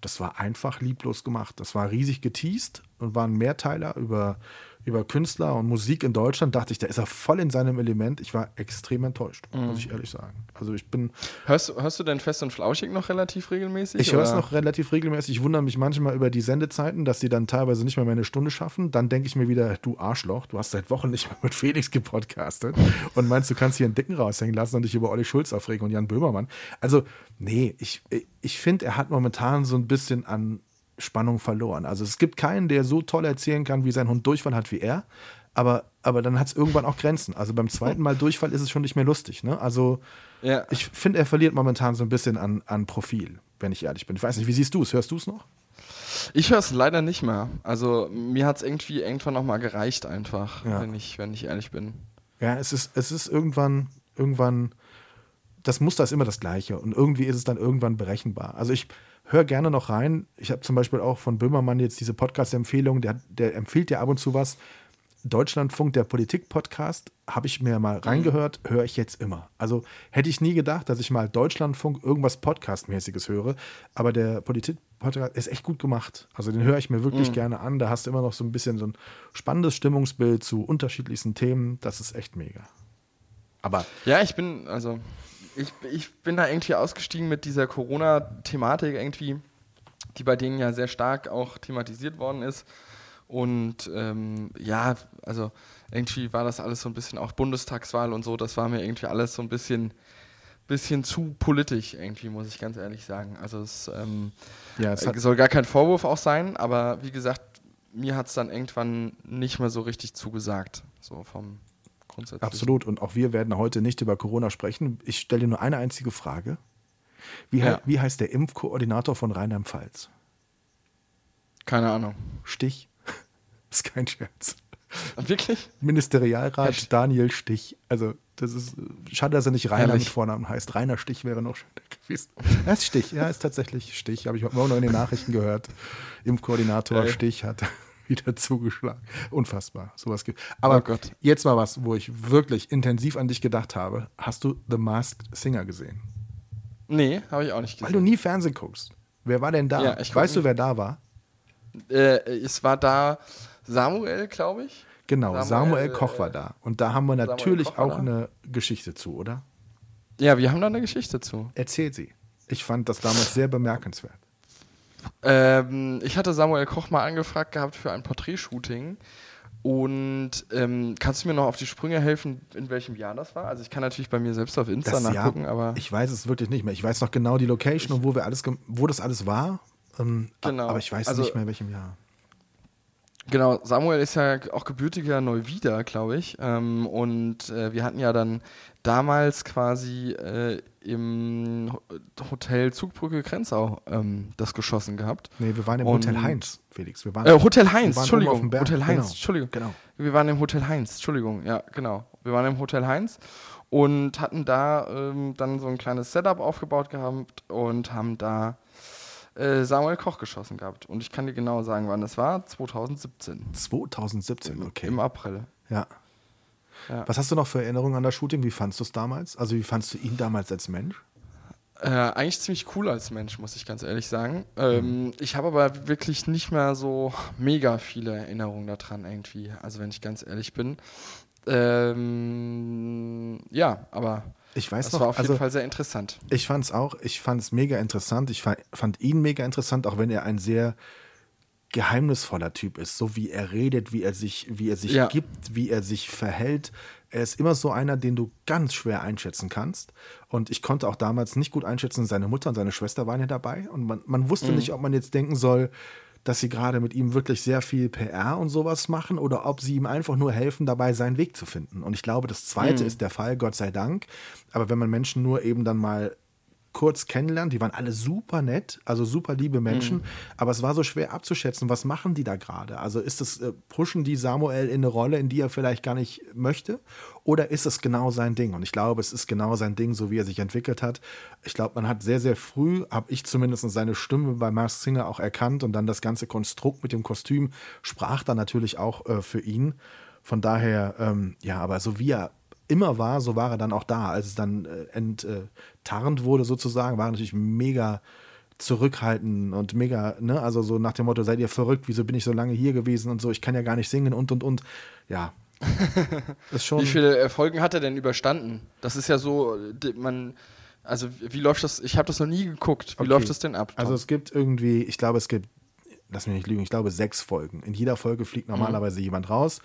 Das war einfach lieblos gemacht. Das war riesig geteased und war ein Mehrteiler über, über Künstler und Musik in Deutschland. Dachte ich, da ist er voll in seinem Element. Ich war extrem enttäuscht, muss ich ehrlich sagen. Also ich bin, Hörst, hörst du denn Fest und Flauschig noch relativ regelmäßig? ich höre es noch relativ regelmäßig. Ich wundere mich manchmal über die Sendezeiten, dass sie dann teilweise nicht mehr meine Stunde schaffen. Dann denke ich mir wieder, du Arschloch, du hast seit Wochen nicht mehr mit Felix gepodcastet und meinst, du kannst hier einen Dicken raushängen lassen und dich über Olli Schulz aufregen und Jan Böhmermann. Also, nee, ich, ich finde, er hat momentan so ein bisschen an Spannung verloren. Also es gibt keinen, der so toll erzählen kann, wie sein Hund Durchfall hat wie er. Aber, aber dann hat es irgendwann auch Grenzen. Also beim zweiten Mal Durchfall ist es schon nicht mehr lustig. Ne? Also Ja. ich finde, er verliert momentan so ein bisschen an, an Profil, wenn ich ehrlich bin. Ich weiß nicht, wie siehst du es? Hörst du es noch? Ich höre es leider nicht mehr. Also mir hat es irgendwie irgendwann noch mal gereicht einfach, Ja. wenn, ich, wenn ich ehrlich bin. Ja, es ist, es ist irgendwann, irgendwann, das Muster ist immer das gleiche und irgendwie ist es dann irgendwann berechenbar. Also ich höre gerne noch rein. Ich habe zum Beispiel auch von Böhmermann jetzt diese Podcast-Empfehlung, der, der empfiehlt ja ab und zu was. Deutschlandfunk, der Politik-Podcast, habe ich mir mal reingehört, höre ich jetzt immer. Also hätte ich nie gedacht, dass ich mal Deutschlandfunk irgendwas Podcast-mäßiges höre, aber der Politik-Podcast ist echt gut gemacht. Also den höre ich mir wirklich gerne an. Da hast du immer noch so ein bisschen so ein spannendes Stimmungsbild zu unterschiedlichsten Themen. Das ist echt mega. Aber Ja, ich bin, also, ich, ich bin da irgendwie ausgestiegen mit dieser Corona-Thematik irgendwie, die bei denen ja sehr stark auch thematisiert worden ist. Und ähm, ja, also irgendwie war das alles so ein bisschen auch Bundestagswahl und so, das war mir irgendwie alles so ein bisschen, bisschen zu politisch irgendwie, muss ich ganz ehrlich sagen. Also es, ähm, ja, es soll gar kein Vorwurf auch sein, aber wie gesagt, mir hat es dann irgendwann nicht mehr so richtig zugesagt, so vom grundsätzlich. absolut. Und auch wir werden heute nicht über Corona sprechen. Ich stelle dir nur eine einzige Frage. Wie, Ja. wie heißt der Impfkoordinator von Rheinland-Pfalz? Keine Ahnung. Stich? ist kein Scherz. Wirklich? Ministerialrat Echt? Daniel Stich. Also, das ist schade, dass er nicht Rainer Herrlich. mit Vornamen heißt. Rainer Stich wäre noch schöner gewesen. Er ist Stich, ja, ist tatsächlich Stich. Habe ich heute Morgen noch in den Nachrichten gehört. Impfkoordinator. Stich hat wieder zugeschlagen. Unfassbar. Sowas gibt. Aber Oh Gott. jetzt mal was, wo ich wirklich intensiv an dich gedacht habe. Hast du The Masked Singer gesehen? Nee, habe ich auch nicht Weil du gesehen. nie Fernsehen guckst. Wer war denn da? Ja, weißt du, wer da war? Äh, es war da Samuel, glaube ich. Genau, Samuel, Samuel, Koch war äh, da. Und da haben wir natürlich war auch eine Geschichte zu, oder? Ja, wir haben da eine Geschichte zu. Erzähl sie. Ich fand das damals sehr bemerkenswert. Ähm, ich hatte Samuel Koch mal angefragt gehabt für ein Porträtshooting. Und ähm, kannst du mir noch auf die Sprünge helfen, in welchem Jahr das war? Also ich kann natürlich bei mir selbst auf Insta Das nachgucken, Jahr, aber ich weiß es wirklich nicht mehr. Ich weiß noch genau die Location und wo wir alles, wo das alles war. Ähm, Genau. Aber ich weiß Also- nicht mehr in welchem Jahr. Genau, Samuel ist ja auch gebürtiger Neuwieder, glaube ich. Ähm, und äh, wir hatten ja dann damals quasi äh, im Hotel Zugbrücke Grenzau ähm, das geschossen gehabt. Nee, wir waren im und, Hotel Heinz, Felix. Wir waren, äh, Hotel Heinz, Entschuldigung. Hotel Heinz, genau. Entschuldigung. Genau. Wir waren im Hotel Heinz, Entschuldigung, ja, genau. Wir waren im Hotel Heinz und hatten da ähm, dann so ein kleines Setup aufgebaut gehabt und haben da äh, Samuel Koch geschossen gehabt. Und ich kann dir genau sagen, wann das war. 2017. 2017, okay. Im April. Ja. Ja. Was hast du noch für Erinnerungen an das Shooting? Wie fandest du es damals? Also wie fandest du ihn damals als Mensch? Äh, eigentlich ziemlich cool als Mensch, muss ich ganz ehrlich sagen. Ähm, mhm. Ich habe aber wirklich nicht mehr so mega viele Erinnerungen daran irgendwie. Also wenn ich ganz ehrlich bin. Ähm, ja, aber ich weiß das noch, war auf jeden also, Fall sehr interessant. Ich fand es auch, ich fand es mega interessant. Ich fand, ihn mega interessant, auch wenn er ein sehr geheimnisvoller Typ ist, so wie er redet, wie er sich, wie er sich ja. gibt, wie er sich verhält. Er ist immer so einer, den du ganz schwer einschätzen kannst. Und ich konnte auch damals nicht gut einschätzen, seine Mutter und seine Schwester waren ja dabei. Und man, man wusste mhm. nicht, ob man jetzt denken soll, dass sie gerade mit ihm wirklich sehr viel PR und sowas machen oder ob sie ihm einfach nur helfen, dabei seinen Weg zu finden. Und ich glaube, das Zweite mhm. ist der Fall, Gott sei Dank. Aber wenn man Menschen nur eben dann mal kurz kennenlernen. Die waren alle super nett, also super liebe Menschen. Mhm. Aber es war so schwer abzuschätzen, was machen die da gerade? Also ist es, äh, pushen die Samuel in eine Rolle, in die er vielleicht gar nicht möchte? Oder ist es genau sein Ding? Und ich glaube, es ist genau sein Ding, so wie er sich entwickelt hat. Ich glaube, man hat sehr, sehr früh, habe ich zumindest seine Stimme bei Mars Singer auch erkannt und dann das ganze Konstrukt mit dem Kostüm sprach dann natürlich auch äh, für ihn. Von daher, ähm, ja, aber so wie er immer war, so war er dann auch da. Als es dann äh, enttarnt wurde sozusagen, war er natürlich mega zurückhaltend und mega, ne, also so nach dem Motto, seid ihr verrückt, wieso bin ich so lange hier gewesen und so, ich kann ja gar nicht singen und und und. Ja. ist schon Wie viele Folgen hat er denn überstanden? Das ist ja so, man, also wie läuft das, ich habe das noch nie geguckt, wie okay. läuft das denn ab? Tom? Also es gibt irgendwie, ich glaube, es gibt, lass mich nicht lügen, ich glaube sechs Folgen. In jeder Folge fliegt mhm. normalerweise mhm. jemand raus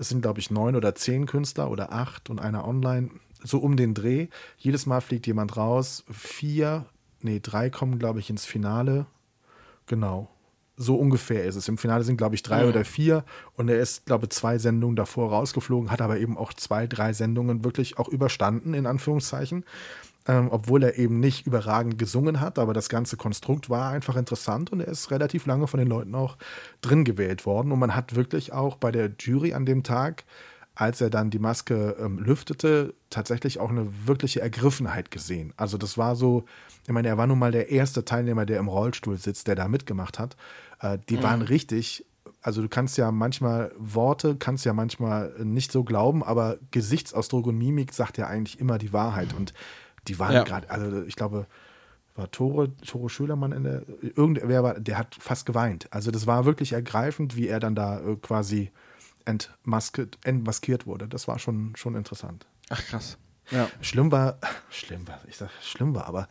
es sind, glaube ich, neun oder zehn Künstler oder acht und einer online. So um den Dreh. Jedes Mal fliegt jemand raus. Vier, nee, drei kommen, glaube ich, ins Finale. Genau. So ungefähr ist es. Im Finale sind, glaube ich, drei mhm. oder vier. Und er ist, glaube ich, zwei Sendungen davor rausgeflogen, hat aber eben auch zwei, drei Sendungen wirklich auch überstanden, in Anführungszeichen ähm, obwohl er eben nicht überragend gesungen hat, aber das ganze Konstrukt war einfach interessant und er ist relativ lange von den Leuten auch drin gewählt worden. Und man hat wirklich auch bei der Jury an dem Tag, als er dann die Maske ähm, lüftete, tatsächlich auch eine wirkliche Ergriffenheit gesehen. Also das war so, ich meine, er war nun mal der erste Teilnehmer, der im Rollstuhl sitzt, der da mitgemacht hat. Äh, die mhm. waren richtig also du kannst ja manchmal Worte, kannst ja manchmal nicht so glauben, aber Gesichtsausdruck und Mimik sagt ja eigentlich immer die Wahrheit. Und die waren ja. gerade, also ich glaube, war Tore, Tore Schülermann in der, irgendwer war, der hat fast geweint. Also das war wirklich ergreifend, wie er dann da äh, quasi entmaskiert, entmaskiert wurde. Das war schon, schon interessant. Ach krass. Ja. Schlimm war, schlimm war, ich sag, schlimm war, aber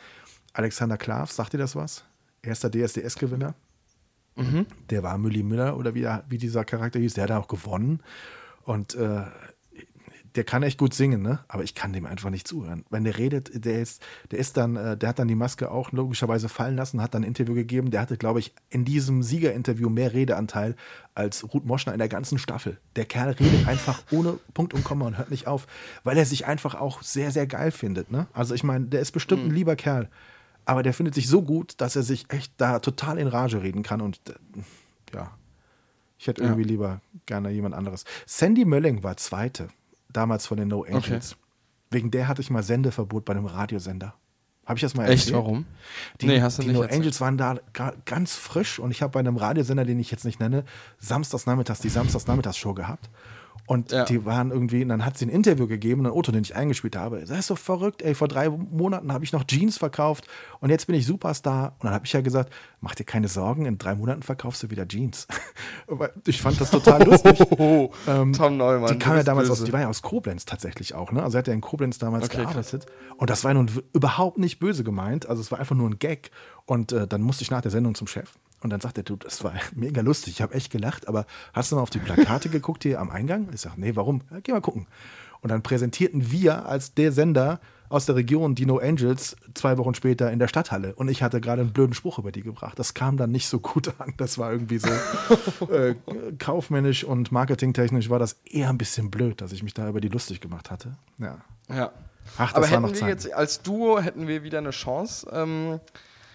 Alexander Klav, sagt dir das was? Erster DSDS-Gewinner. Mhm. Der war Mülli Müller oder wie, wie dieser Charakter hieß, der hat auch gewonnen. Und äh, der kann echt gut singen, ne? Aber ich kann dem einfach nicht zuhören. Wenn der redet, der ist, der ist dann, äh, der hat dann die Maske auch logischerweise fallen lassen, hat dann ein Interview gegeben. Der hatte, glaube ich, in diesem Siegerinterview mehr Redeanteil als Ruth Moschner in der ganzen Staffel. Der Kerl redet einfach ohne Punkt und Komma und hört nicht auf, weil er sich einfach auch sehr, sehr geil findet, ne? Also ich meine, der ist bestimmt ein mhm. lieber Kerl, aber der findet sich so gut, dass er sich echt da total in Rage reden kann und äh, ja. Ich hätte irgendwie ja. lieber gerne jemand anderes. Sandy Mölling war Zweite damals von den No Angels. Okay. Wegen der hatte ich mal Sendeverbot bei einem Radiosender. Habe ich das mal erzählt? Echt, warum? Die, nee, hast du die nicht. Die No erzählt. Angels waren da ganz frisch und ich habe bei einem Radiosender, den ich jetzt nicht nenne, samstagsnachmittags die Samstagsnachmittagsshow gehabt. Und ja. die waren irgendwie, und dann hat sie ein Interview gegeben, ein Auto, den ich eingespielt habe. Das ist so verrückt, ey. Vor drei Monaten habe ich noch Jeans verkauft und jetzt bin ich Superstar. Und dann habe ich ja gesagt, mach dir keine Sorgen, in drei Monaten verkaufst du wieder Jeans. ich fand das total lustig. Oh, ähm, Tom Neumann. Die kam ja damals böse. aus, die war ja aus Koblenz tatsächlich auch, ne? Also er hat ja in Koblenz damals okay, gearbeitet. Krass. Und das war nun überhaupt nicht böse gemeint. Also es war einfach nur ein Gag. Und äh, dann musste ich nach der Sendung zum Chef. Und dann sagt er, du, das war mega lustig, ich habe echt gelacht, aber hast du mal auf die Plakate geguckt hier am Eingang? Ich sage, nee, warum? Ja, geh mal gucken. Und dann präsentierten wir als der Sender aus der Region, die No Angels, zwei Wochen später in der Stadthalle. Und ich hatte gerade einen blöden Spruch über die gebracht. Das kam dann nicht so gut an. Das war irgendwie so äh, kaufmännisch und marketingtechnisch war das eher ein bisschen blöd, dass ich mich da über die lustig gemacht hatte. Ja. Ja. Ach, das Aber war hätten noch wir Zeit. jetzt als Duo hätten wir wieder eine Chance, ähm,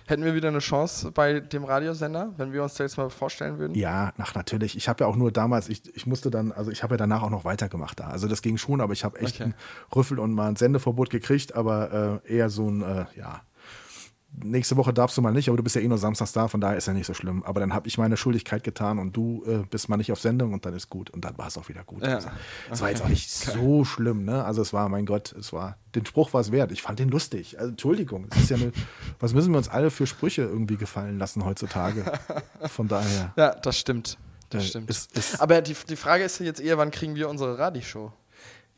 hätten wir wieder eine Chance bei dem Radiosender, wenn wir uns da jetzt mal vorstellen würden? Ja, ach natürlich. Ich habe ja auch nur damals, ich, ich musste dann, also ich habe ja danach auch noch weitergemacht da. Also das ging schon, aber ich habe echt Okay. einen Rüffel und mal ein Sendeverbot gekriegt, aber äh, eher so ein, äh, ja, nächste Woche darfst du mal nicht, aber du bist ja eh nur samstags da, von daher ist ja nicht so schlimm. Aber dann habe ich meine Schuldigkeit getan und du äh, bist mal nicht auf Sendung und dann ist gut. Und dann war es auch wieder gut. Ja. Also, es war jetzt auch nicht so schlimm, ne? Also es war, mein Gott, es war, den Spruch war es wert. Ich fand den lustig. Also Entschuldigung, es ist ja eine, was müssen wir uns alle für Sprüche irgendwie gefallen lassen heutzutage? Von daher. Ja, das stimmt. Das Äh, stimmt. ist- ist- Aber die, die Frage ist ja jetzt eher, wann kriegen wir unsere Radioshow?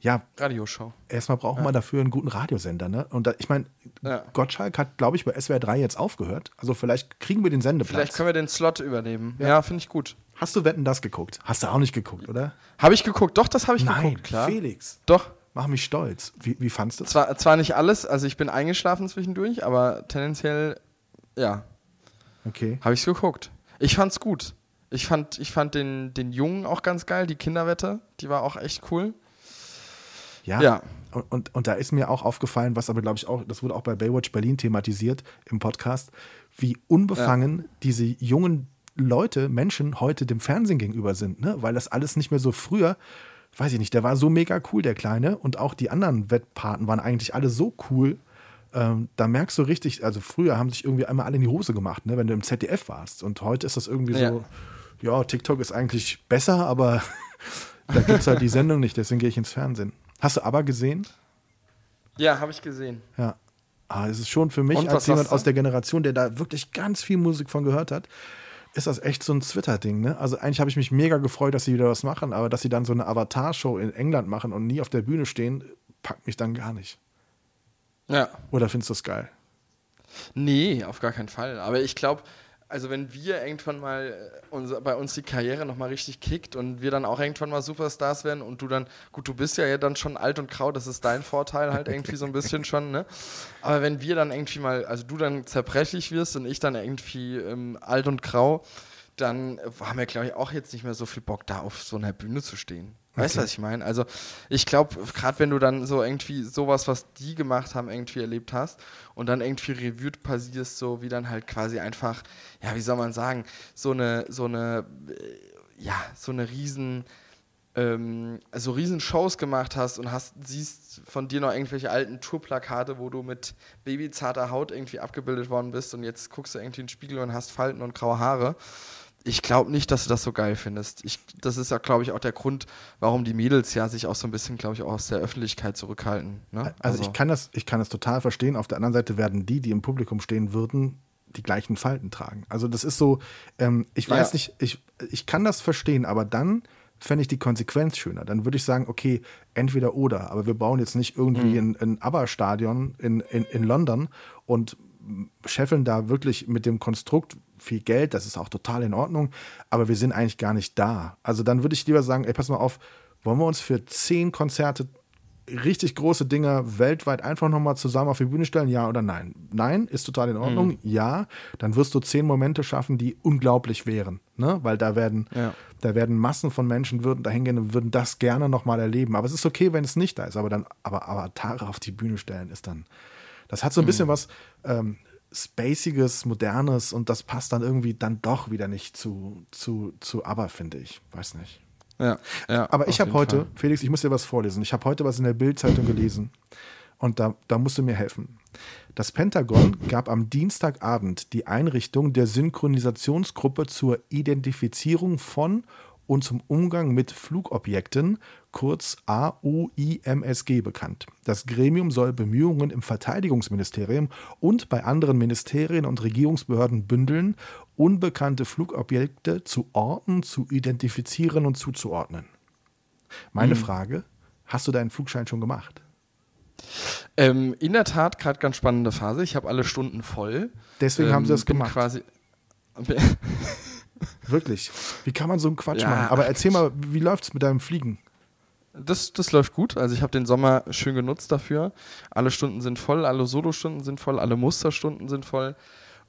Ja, Radioshow. erstmal brauchen wir dafür einen guten Radiosender, ne? Und da, ich meine, Ja. Gottschalk hat, glaube ich, bei SWR 3 jetzt aufgehört. Also vielleicht kriegen wir den Sendeplatz. Vielleicht können wir den Slot übernehmen. Ja, finde ich gut. Hast du Wetten das geguckt? Hast du auch nicht geguckt, oder? Habe ich geguckt? Doch, das habe ich Nein, geguckt, klar. Felix. Doch. Mach mich stolz. Wie, wie fandst du es? Zwar, zwar nicht alles, also ich bin eingeschlafen zwischendurch, aber tendenziell, ja, Okay. habe ich es geguckt. Ich fand's gut. Ich fand, ich fand den, den Jungen auch ganz geil, die Kinderwette, die war auch echt cool. Ja. Ja. Und, und, und da ist mir auch aufgefallen, was aber, glaube ich, auch, das wurde auch bei Baywatch Berlin thematisiert im Podcast, wie unbefangen diese jungen Leute, Menschen heute dem Fernsehen gegenüber sind, ne? Weil das alles nicht mehr so früher, weiß ich nicht, der war so mega cool, der Kleine, und auch die anderen Wettpaten waren eigentlich alle so cool. Ähm, da merkst du richtig, also früher haben sich irgendwie einmal alle in die Hose gemacht, ne, wenn du im ZDF warst. Und heute ist das irgendwie Ja. so, ja, TikTok ist eigentlich besser, aber da gibt es halt die Sendung nicht, deswegen gehe ich ins Fernsehen. Hast du aber gesehen? Ja, habe ich gesehen. Ja. Ah, es ist schon für mich Und als jemand aus der Generation, der da wirklich ganz viel Musik von gehört hat, ist das echt so ein Twitter-Ding. Ne? Also eigentlich habe ich mich mega gefreut, dass sie wieder was machen, aber dass sie dann so eine Avatar-Show in England machen und nie auf der Bühne stehen, packt mich dann gar nicht. Ja. Oder findest du es geil? Nee, auf gar keinen Fall. Aber ich glaube, also wenn wir irgendwann mal äh, unser, bei uns die Karriere nochmal richtig kickt und wir dann auch irgendwann mal Superstars werden und du dann, gut, du bist ja, dann schon alt und grau, das ist dein Vorteil halt irgendwie so ein bisschen schon, ne? Aber wenn wir dann irgendwie mal, also du dann zerbrechlich wirst und ich dann irgendwie ähm, alt und grau, dann äh, haben wir, glaube ich, auch jetzt nicht mehr so viel Bock, da auf so einer Bühne zu stehen. Weißt du, Okay. was ich meine? Also, ich glaube, gerade wenn du dann so irgendwie sowas, was die gemacht haben, irgendwie erlebt hast und dann irgendwie Revue passierst, so wie dann halt quasi einfach, ja, wie soll man sagen, so eine, so eine, äh, ja, so eine riesen, ähm, also riesen Shows gemacht hast und hast, siehst von dir noch irgendwelche alten Tourplakate, wo du mit babyzarter Haut irgendwie abgebildet worden bist und jetzt guckst du irgendwie in den Spiegel und hast Falten und graue Haare. Ich glaube nicht, dass du das so geil findest. Ich, das ist ja, glaube ich, auch der Grund, warum die Mädels ja sich auch so ein bisschen, glaube ich, auch aus der Öffentlichkeit zurückhalten. Ne? Also, ich kann das, ich kann das total verstehen. Auf der anderen Seite werden die, die im Publikum stehen würden, die gleichen Falten tragen. Also das ist so, ähm, ich weiß Ja. nicht, ich, ich kann das verstehen, aber dann fände ich die Konsequenz schöner. Dann würde ich sagen, okay, entweder oder, aber wir bauen jetzt nicht irgendwie ein, ein ABBA-Stadion in, in, in London und scheffeln da wirklich mit dem Konstrukt viel Geld, das ist auch total in Ordnung, aber wir sind eigentlich gar nicht da. Also dann würde ich lieber sagen, ey, pass mal auf, wollen wir uns für zehn Konzerte richtig große Dinger weltweit einfach nochmal zusammen auf die Bühne stellen? Ja oder nein? Nein, ist total in Ordnung. Mhm. Ja, dann wirst du zehn Momente schaffen, die unglaublich wären. Ne? Weil da werden, Ja. da werden Massen von Menschen würden da hingehen und würden das gerne nochmal erleben. Aber es ist okay, wenn es nicht da ist. Aber dann, aber Avatare auf die Bühne stellen ist dann. Das hat so ein Mhm. bisschen was ähm, Spaciges, Modernes und das passt dann irgendwie dann doch wieder nicht zu, zu, zu ABBA, finde ich. Weiß nicht. Ja, ja, Aber ich habe heute, Fall. Felix, ich muss dir was vorlesen. Ich habe heute was in der Bild-Zeitung gelesen und da, da musst du mir helfen. Das Pentagon gab am Dienstagabend die Einrichtung der Synchronisationsgruppe zur Identifizierung von und zum Umgang mit Flugobjekten, kurz AUIMSG bekannt. Das Gremium soll Bemühungen im Verteidigungsministerium und bei anderen Ministerien und Regierungsbehörden bündeln, unbekannte Flugobjekte zu orten, zu identifizieren und zuzuordnen. Meine Frage, hast du deinen Flugschein schon gemacht? Ähm, in der Tat, gerade ganz spannende Phase. Ich habe alle Stunden voll. Deswegen haben sie das bin gemacht. Quasi, Wirklich. Wie kann man so einen Quatsch Ja, machen? Aber erzähl mal, wie läuft's mit deinem Fliegen? Das, das läuft gut. Also ich habe den Sommer schön genutzt dafür. Alle Stunden sind voll, alle Solostunden sind voll, alle Musterstunden sind voll.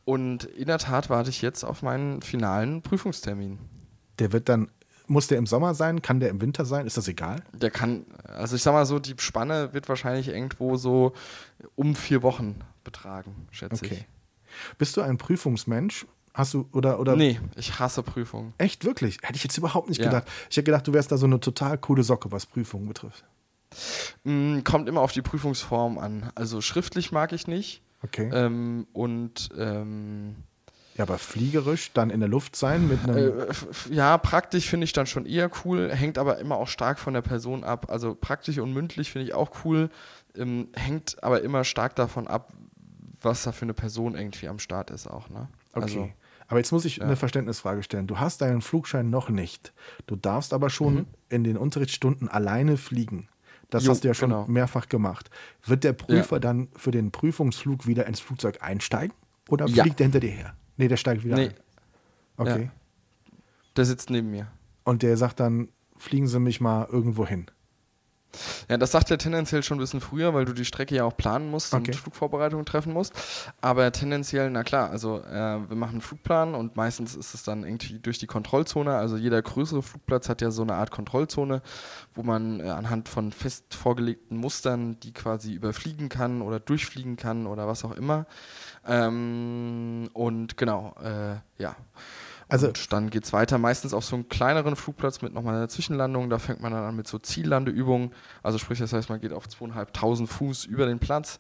Und in der Tat warte ich jetzt auf meinen finalen Prüfungstermin. Der wird dann, muss der im Sommer sein? Kann der im Winter sein? Ist das egal? Der kann, also ich sag mal so, die Spanne wird wahrscheinlich irgendwo so um vier Wochen betragen, schätze okay. ich. Bist du ein Prüfungsmensch? Hast du, oder, oder? Nee, ich hasse Prüfungen. Echt, wirklich? Hätte ich jetzt überhaupt nicht ja. gedacht. Ich hätte gedacht, du wärst da so eine total coole Socke, was Prüfungen betrifft. Mm, kommt immer auf die Prüfungsform an. Also schriftlich mag ich nicht. Okay. Ähm, und ähm, ja, aber fliegerisch dann in der Luft sein mit einem. Äh, ja, praktisch finde ich dann schon eher cool, hängt aber immer auch stark von der Person ab. Also praktisch und mündlich finde ich auch cool, ähm, hängt aber immer stark davon ab, was da für eine Person irgendwie am Start ist auch. Ne? Okay. Also, aber jetzt muss ich ja. eine Verständnisfrage stellen. Du hast deinen Flugschein noch nicht. Du darfst aber schon mhm. in den Unterrichtsstunden alleine fliegen. Das jo, hast du ja schon genau. mehrfach gemacht. Wird der Prüfer ja. dann für den Prüfungsflug wieder ins Flugzeug einsteigen oder ja. fliegt der hinter dir her? Nee, der steigt wieder nee. ein. Okay. Der sitzt neben mir. Und der sagt dann, fliegen Sie mich mal irgendwo hin. Ja, das sagt er tendenziell schon ein bisschen früher, weil du die Strecke ja auch planen musst okay. und Flugvorbereitungen treffen musst. Aber tendenziell, na klar, also äh, wir machen einen Flugplan und meistens ist es dann irgendwie durch die Kontrollzone. Also jeder größere Flugplatz hat ja so eine Art Kontrollzone, wo man äh, anhand von fest vorgelegten Mustern die quasi überfliegen kann oder durchfliegen kann oder was auch immer. Ähm, und genau, äh, ja. Also und dann geht es weiter, meistens auf so einen kleineren Flugplatz mit nochmal einer Zwischenlandung. Da fängt man dann an mit so Ziellandeübungen. Also sprich, das heißt, man geht auf zweieinhalbtausend Fuß über den Platz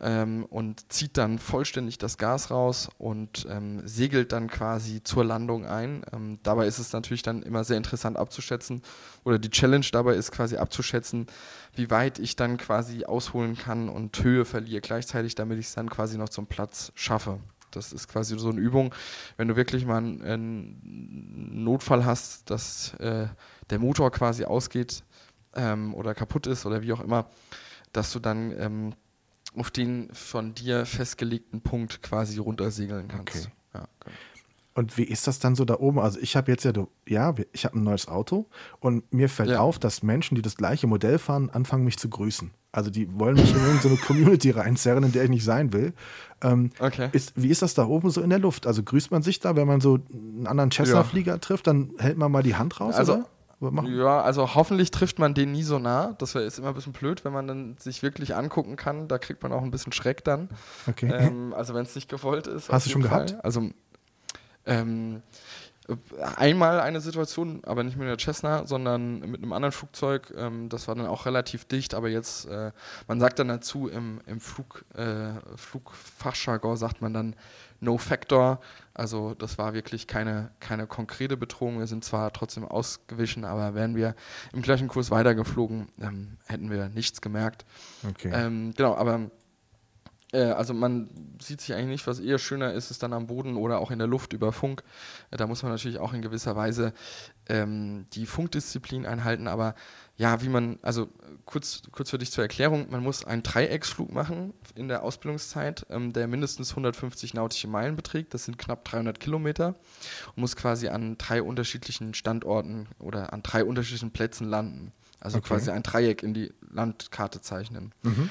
ähm, und zieht dann vollständig das Gas raus und ähm, segelt dann quasi zur Landung ein. Ähm, dabei ist es natürlich dann immer sehr interessant abzuschätzen, oder die Challenge dabei ist quasi abzuschätzen, wie weit ich dann quasi ausholen kann und Höhe verliere gleichzeitig, damit ich es dann quasi noch zum Platz schaffe. Das ist quasi so eine Übung, wenn du wirklich mal einen, einen Notfall hast, dass äh, der Motor quasi ausgeht ähm, oder kaputt ist oder wie auch immer, dass du dann ähm, auf den von dir festgelegten Punkt quasi runtersegeln kannst. Okay. Ja, genau. Und wie ist das dann so da oben? Also ich habe jetzt ja, ja, ich habe ein neues Auto und mir fällt ja. auf, dass Menschen, die das gleiche Modell fahren, anfangen mich zu grüßen. Also die wollen mich in irgendeine Community reinzerren, in der ich nicht sein will. Ähm, okay. Ist, wie ist das da oben so in der Luft? Also grüßt man sich da, wenn man so einen anderen Cessna-Flieger ja. trifft, dann hält man mal die Hand raus? Also, ja, also hoffentlich trifft man den nie so nah. Das ist immer ein bisschen blöd, wenn man dann sich wirklich angucken kann. Da kriegt man auch ein bisschen Schreck dann. Okay. Ähm, also wenn es nicht gewollt ist. Hast du schon Fall. gehabt? Also ähm, einmal eine Situation, aber nicht mit der Cessna, sondern mit einem anderen Flugzeug. Ähm, das war dann auch relativ dicht, aber jetzt, äh, man sagt dann dazu, im, im Flug, äh, Flugfachjargon sagt man dann No Factor. Also das war wirklich keine, keine konkrete Bedrohung. Wir sind zwar trotzdem ausgewichen, aber wären wir im gleichen Kurs weitergeflogen, ähm, hätten wir nichts gemerkt. Okay. Ähm, genau, aber also man sieht sich eigentlich nicht, was eher schöner ist, ist dann am Boden oder auch in der Luft über Funk. Äh, da muss man natürlich auch in gewisser Weise ähm, die Funkdisziplin einhalten, aber ja, wie man, also kurz, kurz für dich zur Erklärung, man muss einen Dreiecksflug machen in der Ausbildungszeit, ähm, der mindestens 150 nautische Meilen beträgt, das sind knapp 300 Kilometer, und muss quasi an drei unterschiedlichen Standorten oder an drei unterschiedlichen Plätzen landen. Also okay. quasi ein Dreieck in die Landkarte zeichnen. Mhm.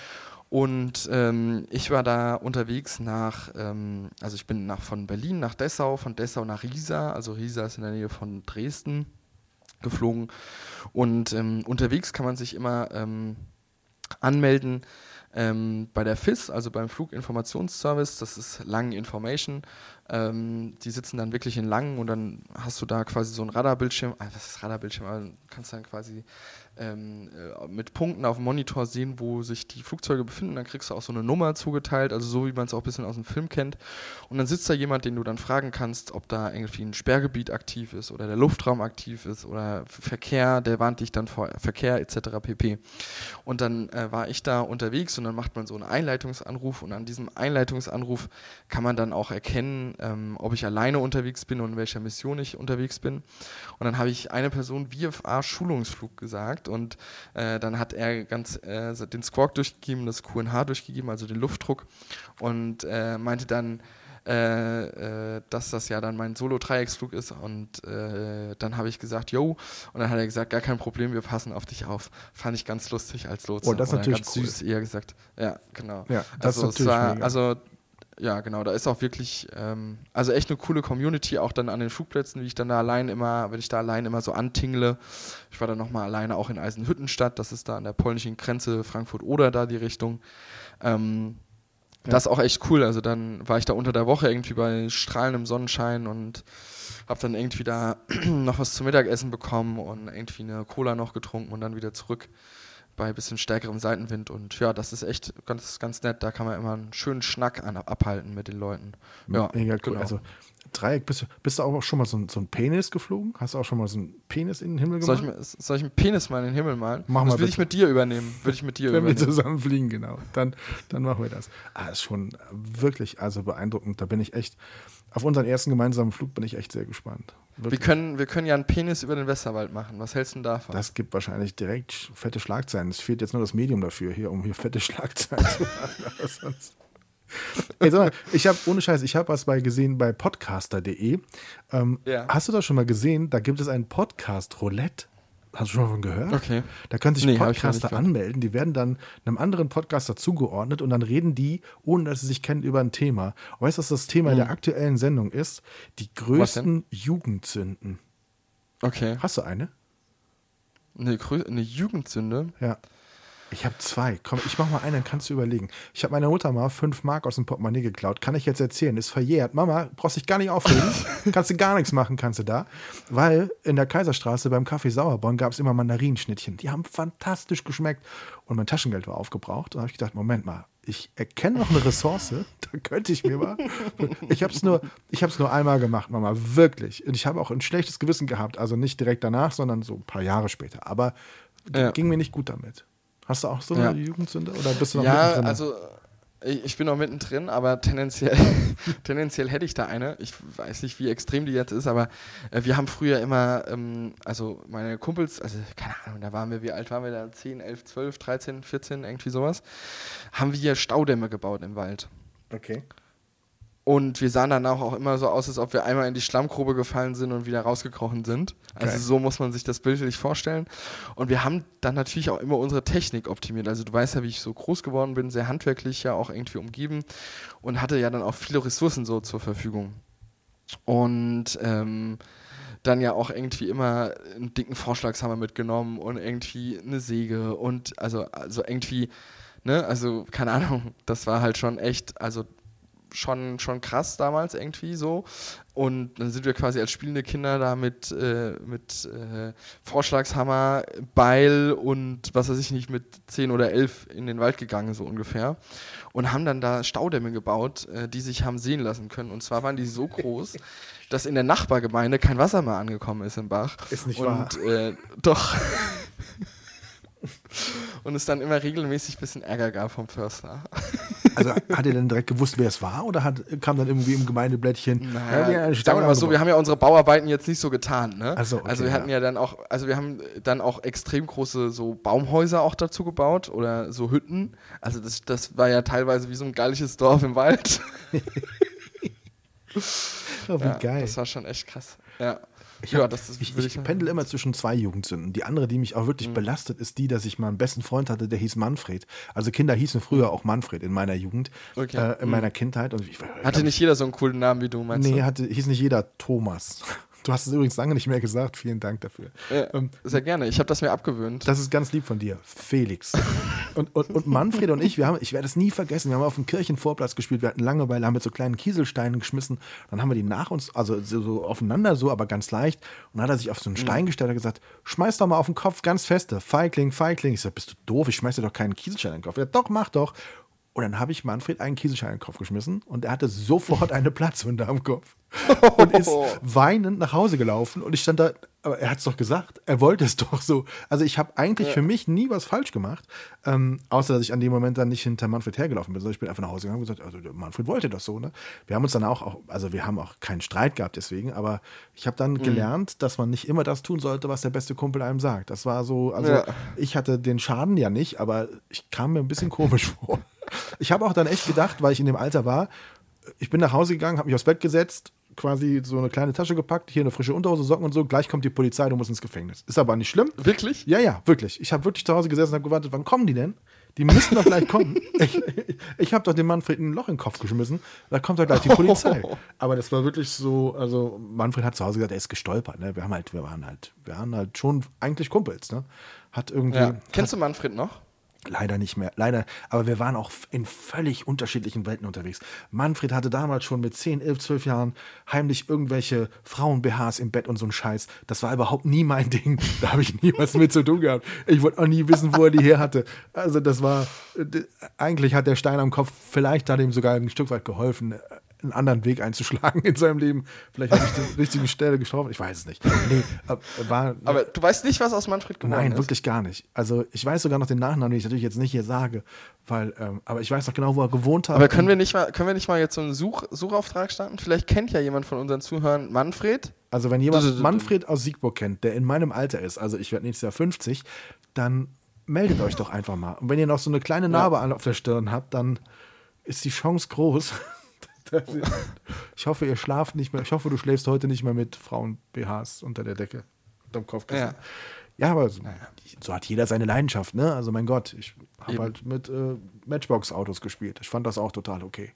Und ähm, ich war da unterwegs nach, ähm, also ich bin nach, von Berlin nach Dessau, von Dessau nach Riesa, also Riesa ist in der Nähe von Dresden geflogen. Und ähm, unterwegs kann man sich immer ähm, anmelden ähm, bei der FIS, also beim Fluginformationsservice, das ist Langen Information. Ähm, die sitzen dann wirklich in Langen und dann hast du da quasi so ein Radarbildschirm. Ah, was ist Radarbildschirm? Du kannst dann quasi ähm, äh, mit Punkten auf dem Monitor sehen, wo sich die Flugzeuge befinden. Dann kriegst du auch so eine Nummer zugeteilt, also so wie man es auch ein bisschen aus dem Film kennt. Und dann sitzt da jemand, den du dann fragen kannst, ob da irgendwie ein Sperrgebiet aktiv ist oder der Luftraum aktiv ist oder Verkehr, der warnt dich dann vor Verkehr etc. pp. Und dann äh, war ich da unterwegs und dann macht man so einen Einleitungsanruf und an diesem Einleitungsanruf kann man dann auch erkennen, ähm, ob ich alleine unterwegs bin und in welcher Mission ich unterwegs bin. Und dann habe ich eine Person VFA Schulungsflug gesagt und äh, dann hat er ganz äh, den Squawk durchgegeben, das QNH durchgegeben, also den Luftdruck und äh, meinte dann, äh, äh, dass das ja dann mein Solo-Dreiecksflug ist. Und äh, dann habe ich gesagt, yo. Und dann hat er gesagt, gar kein Problem, wir passen auf dich auf. Fand ich ganz lustig als Lotse. Oh, das ist natürlich ganz cool. süß, eher gesagt. Ja, genau. Ja, das also, ist es natürlich war, mega. also ja, genau, da ist auch wirklich, ähm, also echt eine coole Community, auch dann an den Flugplätzen, wie ich dann da allein immer, wenn ich da allein immer so antingle. Ich war dann nochmal alleine auch in Eisenhüttenstadt, das ist da an der polnischen Grenze, Frankfurt oder da die Richtung. Ähm, Ja. Das ist auch echt cool. Also dann war ich da unter der Woche irgendwie bei strahlendem Sonnenschein und habe dann irgendwie da noch was zum Mittagessen bekommen und irgendwie eine Cola noch getrunken und dann wieder zurück bei bisschen stärkerem Seitenwind. Und ja, das ist echt ganz, ganz nett. Da kann man immer einen schönen Schnack an, abhalten mit den Leuten. Ja, Mega cool. genau. Also Dreieck, bist du, bist du auch schon mal so, ein- so ein Penis geflogen? Hast du auch schon mal so einen Penis in den Himmel soll, gemacht? ich, mir- soll ich einen Penis mal in den Himmel malen? Mach das mal will ich mit dir übernehmen. Würde ich mit dir Wenn wir übernehmen. zusammen fliegen, genau. Dann, dann machen wir das. Ah, ist schon wirklich also beeindruckend. Da bin ich echt, auf unseren ersten gemeinsamen Flug bin ich echt sehr gespannt. Wir können, wir können ja einen Penis über den Westerwald machen. Was hältst du denn davon? Das gibt wahrscheinlich direkt fette Schlagzeilen. Es fehlt jetzt nur das Medium dafür, hier, um hier fette Schlagzeilen zu machen. Ey, sag mal, ich habe, ohne Scheiß, ich habe was bei gesehen bei podcaster.de. Ähm, Ja. Hast du das schon mal gesehen? Da gibt es einen Podcast-Roulette. Hast du schon mal von gehört? Okay. Da können sich Nee, Podcaster anmelden, die werden dann einem anderen Podcaster zugeordnet und dann reden die, ohne dass sie sich kennen, über ein Thema. Und weißt du, was das Thema Mhm. der aktuellen Sendung ist? Die größten Jugendsünden. Okay. Hast du eine? Eine, eine Jugendsünde? Ja. Ich habe zwei. Komm, ich mach mal eine, dann kannst du überlegen. Ich habe meiner Mutter mal fünf Mark aus dem Portemonnaie geklaut. Kann ich jetzt erzählen? Ist verjährt. Mama, brauchst dich gar nicht aufregen. kannst du gar nichts machen, kannst du da. Weil in der Kaiserstraße beim Kaffee Sauerborn gab es immer Mandarinschnittchen. Die haben fantastisch geschmeckt. Und mein Taschengeld war aufgebraucht. Und habe ich gedacht, Moment mal, ich erkenne noch eine Ressource. Da könnte ich mir mal. Ich habe es nur, ich hab's nur einmal gemacht, Mama. Wirklich. Und ich habe auch ein schlechtes Gewissen gehabt. Also nicht direkt danach, sondern so ein paar Jahre später. Aber Ja. ging mir nicht gut damit. Hast du auch so eine Ja. Jugendsünde oder bist du noch Ja, mittendrin? also ich bin noch mittendrin, aber tendenziell, tendenziell hätte ich da eine. Ich weiß nicht, wie extrem die jetzt ist, aber äh, wir haben früher immer, ähm, also meine Kumpels, also keine Ahnung, da waren wir, wie alt waren wir da? 10, 11, 12, 13, 14, irgendwie sowas. Haben wir hier Staudämme gebaut im Wald. Okay. Und wir sahen danach auch immer so aus, als ob wir einmal in die Schlammgrube gefallen sind und wieder rausgekrochen sind. Also Geil. so muss man sich das bildlich vorstellen. Und wir haben dann natürlich auch immer unsere Technik optimiert. Also du weißt ja, wie ich so groß geworden bin, sehr handwerklich ja auch irgendwie umgeben und hatte ja dann auch viele Ressourcen so zur Verfügung. Und ähm, dann ja auch irgendwie immer einen dicken Vorschlagshammer mitgenommen und irgendwie eine Säge und also, also irgendwie, ne, also keine Ahnung, das war halt schon echt, also schon, schon krass damals irgendwie so. Und dann sind wir quasi als spielende Kinder da mit, äh, mit äh, Vorschlagshammer, Beil und was weiß ich nicht, mit 10 oder 11 in den Wald gegangen, so ungefähr. Und haben dann da Staudämme gebaut, äh, die sich haben sehen lassen können. Und zwar waren die so groß, dass in der Nachbargemeinde kein Wasser mehr angekommen ist im Bach. Ist nicht und, wahr. Äh, doch. und es dann immer regelmäßig ein bisschen Ärger gab vom Förster. Also hat er denn direkt gewusst, wer es war oder hat, kam dann irgendwie im Gemeindeblättchen? Naja, ja, eine sagen wir mal so, wir haben ja unsere Bauarbeiten jetzt nicht so getan, ne? So, okay, also wir hatten ja. ja dann auch, also wir haben dann auch extrem große so Baumhäuser auch dazu gebaut oder so Hütten. Also das, das war ja teilweise wie so ein gallisches Dorf im Wald. Oh, wie ja, geil. Das war schon echt krass. Ja. Ich, ja, das ist, ich, ich pendel immer zwischen zwei Jugendsünden. Die andere, die mich auch Mhm. wirklich belastet, ist die, dass ich mal einen besten Freund hatte, der hieß Manfred. Also Kinder hießen früher auch Manfred in meiner Jugend, Okay. äh, in Mhm. meiner Kindheit. Und ich, Hatte nicht jeder so einen coolen Namen wie du, meinst Nee, du? hatte, hieß nicht jeder Thomas. Du hast es übrigens lange nicht mehr gesagt. Vielen Dank dafür. Ja, Ähm, sehr gerne. Ich habe das mir abgewöhnt. Das ist ganz lieb von dir. Felix. Und, und, und Manfred und ich, wir haben, ich werde es nie vergessen, wir haben auf dem Kirchenvorplatz gespielt, wir hatten Langeweile, haben mit so kleinen Kieselsteinen geschmissen. Dann haben wir die nach uns, also so, so aufeinander, so, aber ganz leicht. Und dann hat er sich auf so einen Stein gestellt und gesagt, schmeiß doch mal auf den Kopf ganz feste. Feigling, Feigling. Ich sag, bist du doof? Ich schmeiß dir doch keinen Kieselstein in den Kopf. Ja, doch, mach doch. Und dann habe ich Manfred einen Kieselstein in den Kopf geschmissen und er hatte sofort eine Platzwunde am Kopf. Und ist weinend nach Hause gelaufen und ich stand da, aber er hat es doch gesagt, er wollte es doch so. Also ich habe eigentlich für mich nie was falsch gemacht, ähm, außer dass ich an dem Moment dann nicht hinter Manfred hergelaufen bin, sondern ich bin einfach nach Hause gegangen und gesagt, also Manfred wollte das so. Ne? Wir haben uns dann auch, auch, also wir haben auch keinen Streit gehabt deswegen, aber ich habe dann gelernt, dass man nicht immer das tun sollte, was der beste Kumpel einem sagt. Das war so, also Ja. ich hatte den Schaden ja nicht, aber ich kam mir ein bisschen komisch vor. Ich habe auch dann echt gedacht, weil ich in dem Alter war, ich bin nach Hause gegangen, habe mich aufs Bett gesetzt, quasi so eine kleine Tasche gepackt, hier eine frische Unterhose, Socken und so. Gleich kommt die Polizei, du musst ins Gefängnis. Ist aber nicht schlimm. Wirklich? Ja, ja, wirklich. Ich habe wirklich zu Hause gesessen und habe gewartet, wann kommen die denn? Die müssen doch gleich kommen. Ich, ich habe doch dem Manfred ein Loch in den Kopf geschmissen. Da kommt doch gleich die Polizei. Aber das war wirklich so, also Manfred hat zu Hause gesagt, er ist gestolpert. Ne? Wir haben halt, wir waren halt, wir waren halt schon eigentlich Kumpels. Ne? Hat irgendwie. Ja. Kennst du Manfred noch? Leider nicht mehr, leider. Aber wir waren auch in völlig unterschiedlichen Welten unterwegs. Manfred hatte damals schon mit 10, 11, 12 Jahren heimlich irgendwelche Frauen-BHs im Bett und so ein Scheiß. Das war überhaupt nie mein Ding. Da habe ich nie was mit zu tun gehabt. Ich wollte auch nie wissen, wo er die her hatte. Also das war, eigentlich hat der Stein am Kopf, vielleicht hat ihm sogar ein Stück weit geholfen einen anderen Weg einzuschlagen in seinem Leben. Vielleicht habe ich die richtige Stelle gestorben. Ich weiß es nicht. Nee, war, Aber du weißt nicht, was aus Manfred geworden nein, ist? Nein, wirklich gar nicht. Also ich weiß sogar noch den Nachnamen, den ich natürlich jetzt nicht hier sage, weil, ähm, aber ich weiß noch genau, wo er gewohnt hat. Aber können wir nicht mal, können wir nicht mal jetzt so einen Such, Suchauftrag starten? Vielleicht kennt ja jemand von unseren Zuhörern Manfred. Also wenn jemand Manfred aus Siegburg kennt, der in meinem Alter ist, also ich werde nächstes Jahr 50, dann meldet euch doch einfach mal. Und wenn ihr noch so eine kleine Narbe ja. auf der Stirn habt, dann ist die Chance groß, ich hoffe, ihr schlaft nicht mehr. Ich hoffe, du schläfst heute nicht mehr mit Frauen-BHs unter der Decke. Unterm Kopfkissen. Ja. Ja, aber so, so, hat jeder seine Leidenschaft, ne? Also mein Gott, ich habe halt mit äh, Matchbox-Autos gespielt. Ich fand das auch total okay.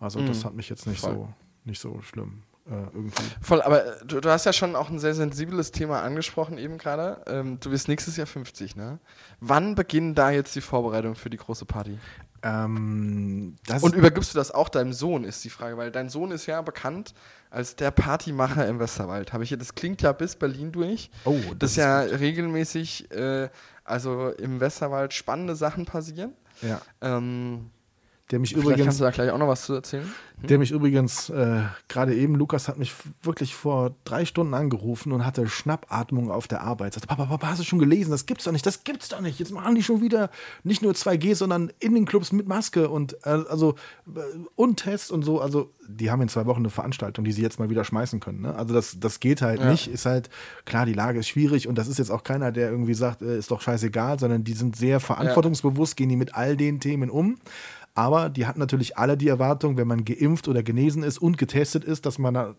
Also mhm. das hat mich jetzt nicht so nicht so schlimm äh, irgendwie. Voll, aber äh, du, du, hast ja schon auch ein sehr sensibles Thema angesprochen eben gerade. Ähm, du wirst nächstes Jahr 50, ne? Wann beginnen da jetzt die Vorbereitungen für die große Party? Ähm, und übergibst du das auch deinem Sohn, ist die Frage, weil dein Sohn ist ja bekannt als der Partymacher im Westerwald. Habe ich das klingt ja bis Berlin durch. Oh, das, das ist ja regelmäßig, äh, also im Westerwald spannende Sachen passieren. Ja. Ähm, der mich Vielleicht übrigens, kannst du da gleich auch noch was zu erzählen. Hm? Der mich übrigens, äh, gerade eben, Lukas hat mich wirklich vor drei Stunden angerufen und hatte Schnappatmung auf der Arbeit. Sagte, Papa, Papa, hast du schon gelesen? Das gibt's doch nicht, das gibt's doch nicht. Jetzt machen die schon wieder nicht nur 2G, sondern in den Clubs mit Maske und äh, also äh, und Test und so. Also die haben in zwei Wochen eine Veranstaltung, die sie jetzt mal wieder schmeißen können. Ne? Also das, das geht halt ja. nicht. Ist halt, klar, die Lage ist schwierig und das ist jetzt auch keiner, der irgendwie sagt, äh, ist doch scheißegal, sondern die sind sehr verantwortungsbewusst, gehen die mit all den Themen um. Aber die hatten natürlich alle die Erwartung, wenn man geimpft oder genesen ist und getestet ist, dass man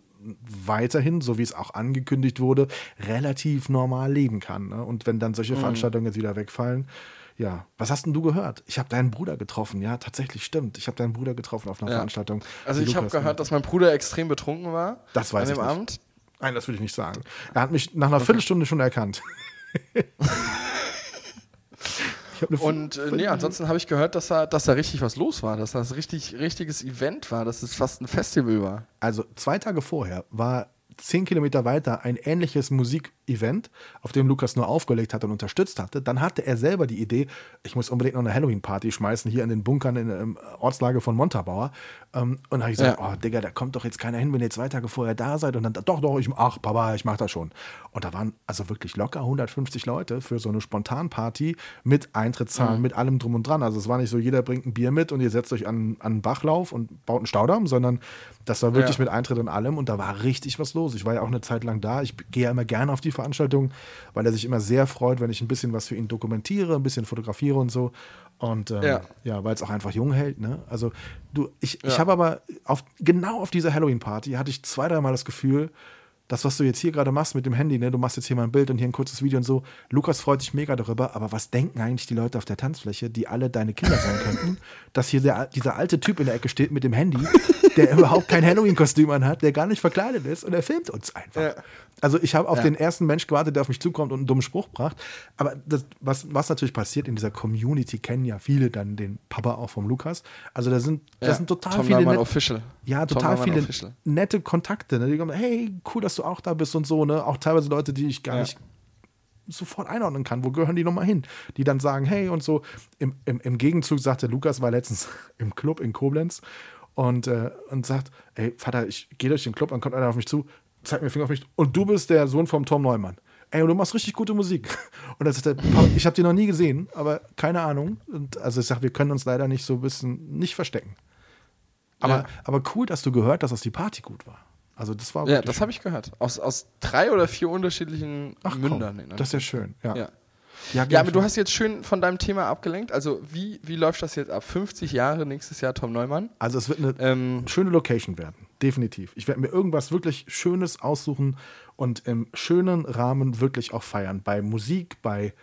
weiterhin, so wie es auch angekündigt wurde, relativ normal leben kann. Ne? Und wenn dann solche mhm. Veranstaltungen jetzt wieder wegfallen, ja, was hast denn du gehört? Ich habe deinen Bruder getroffen. Ja, tatsächlich stimmt. Ich habe deinen Bruder getroffen auf einer ja. Veranstaltung. Also ich habe gehört, dass mein Bruder extrem betrunken war. Das weiß an dem ich nicht. Abend. Nein, das will ich nicht sagen. Er hat mich nach einer okay. Viertelstunde schon erkannt. Und äh, nee, ansonsten habe ich gehört, dass da, dass da richtig was los war, dass das richtig richtiges Event war, dass es fast ein Festival war. Also zwei Tage vorher war zehn Kilometer weiter ein ähnliches Musikevent, auf dem Lukas nur aufgelegt hat und unterstützt hatte. Dann hatte er selber die Idee, ich muss unbedingt noch eine Halloween-Party schmeißen hier in den Bunkern in der Ortslage von Montabaur. Ähm, und da habe ich gesagt, ja. oh Digga, da kommt doch jetzt keiner hin, wenn ihr zwei Tage vorher da seid. Und dann, doch, doch, ich, ach Papa, ich mach das schon. Und da waren also wirklich locker 150 Leute für so eine Spontanparty mit Eintrittszahlen, mhm. mit allem drum und dran. Also es war nicht so, jeder bringt ein Bier mit und ihr setzt euch an, an einen Bachlauf und baut einen Staudamm, sondern das war wirklich ja. mit Eintritt und allem und da war richtig was los. Ich war ja auch eine Zeit lang da. Ich gehe ja immer gerne auf die Veranstaltung, weil er sich immer sehr freut, wenn ich ein bisschen was für ihn dokumentiere, ein bisschen fotografiere und so. Und ähm, ja, ja weil es auch einfach jung hält. Ne? Also du, ich, ja. ich habe aber auf, genau auf dieser Halloween-Party hatte ich zwei, dreimal das Gefühl, das, was du jetzt hier gerade machst mit dem Handy, ne, du machst jetzt hier mal ein Bild und hier ein kurzes Video und so. Lukas freut sich mega darüber, aber was denken eigentlich die Leute auf der Tanzfläche, die alle deine Kinder sein könnten, dass hier der, dieser alte Typ in der Ecke steht mit dem Handy, der überhaupt kein Halloween-Kostüm anhat, der gar nicht verkleidet ist und er filmt uns einfach. Ja. Also ich habe auf ja. den ersten Mensch gewartet, der auf mich zukommt und einen dummen Spruch bracht. Aber das, was, was natürlich passiert in dieser Community, kennen ja viele dann den Papa auch vom Lukas. Also da sind, das ja. sind total Tom viele. Net Official. Ja, total viele Official. nette Kontakte. Ne? Die kommen, hey, cool, dass du auch da bist und so. Ne? Auch teilweise Leute, die ich gar nicht sofort einordnen kann. Wo gehören die nochmal hin? Die dann sagen, hey und so. Im, im, im Gegenzug sagte Lukas, war letztens im Club in Koblenz und, äh, und sagt, ey, Vater, ich gehe durch den Club, dann kommt einer auf mich zu, zeigt mir den Finger auf mich und du bist der Sohn vom Tom Neumann. Ey, und du machst richtig gute Musik. Und dann sagt er, ich habe die noch nie gesehen, aber keine Ahnung. Und also ich sage, wir können uns leider nicht so ein bisschen nicht verstecken. Aber, ja. aber cool, dass du gehört hast, dass die Party gut war. Also das war Ja, das habe ich gehört. Aus, aus drei oder vier unterschiedlichen Ach, Mündern. Komm, das ist ja schön, ja. ja. Ja, Ja, aber du hast jetzt schön von deinem Thema abgelenkt. Also, wie, wie läuft das jetzt ab? 50 Jahre, nächstes Jahr Tom Neumann. Also es wird eine Ähm, schöne Location werden, definitiv. Ich werde mir irgendwas wirklich Schönes aussuchen und im schönen Rahmen wirklich auch feiern. Bei Musik, bei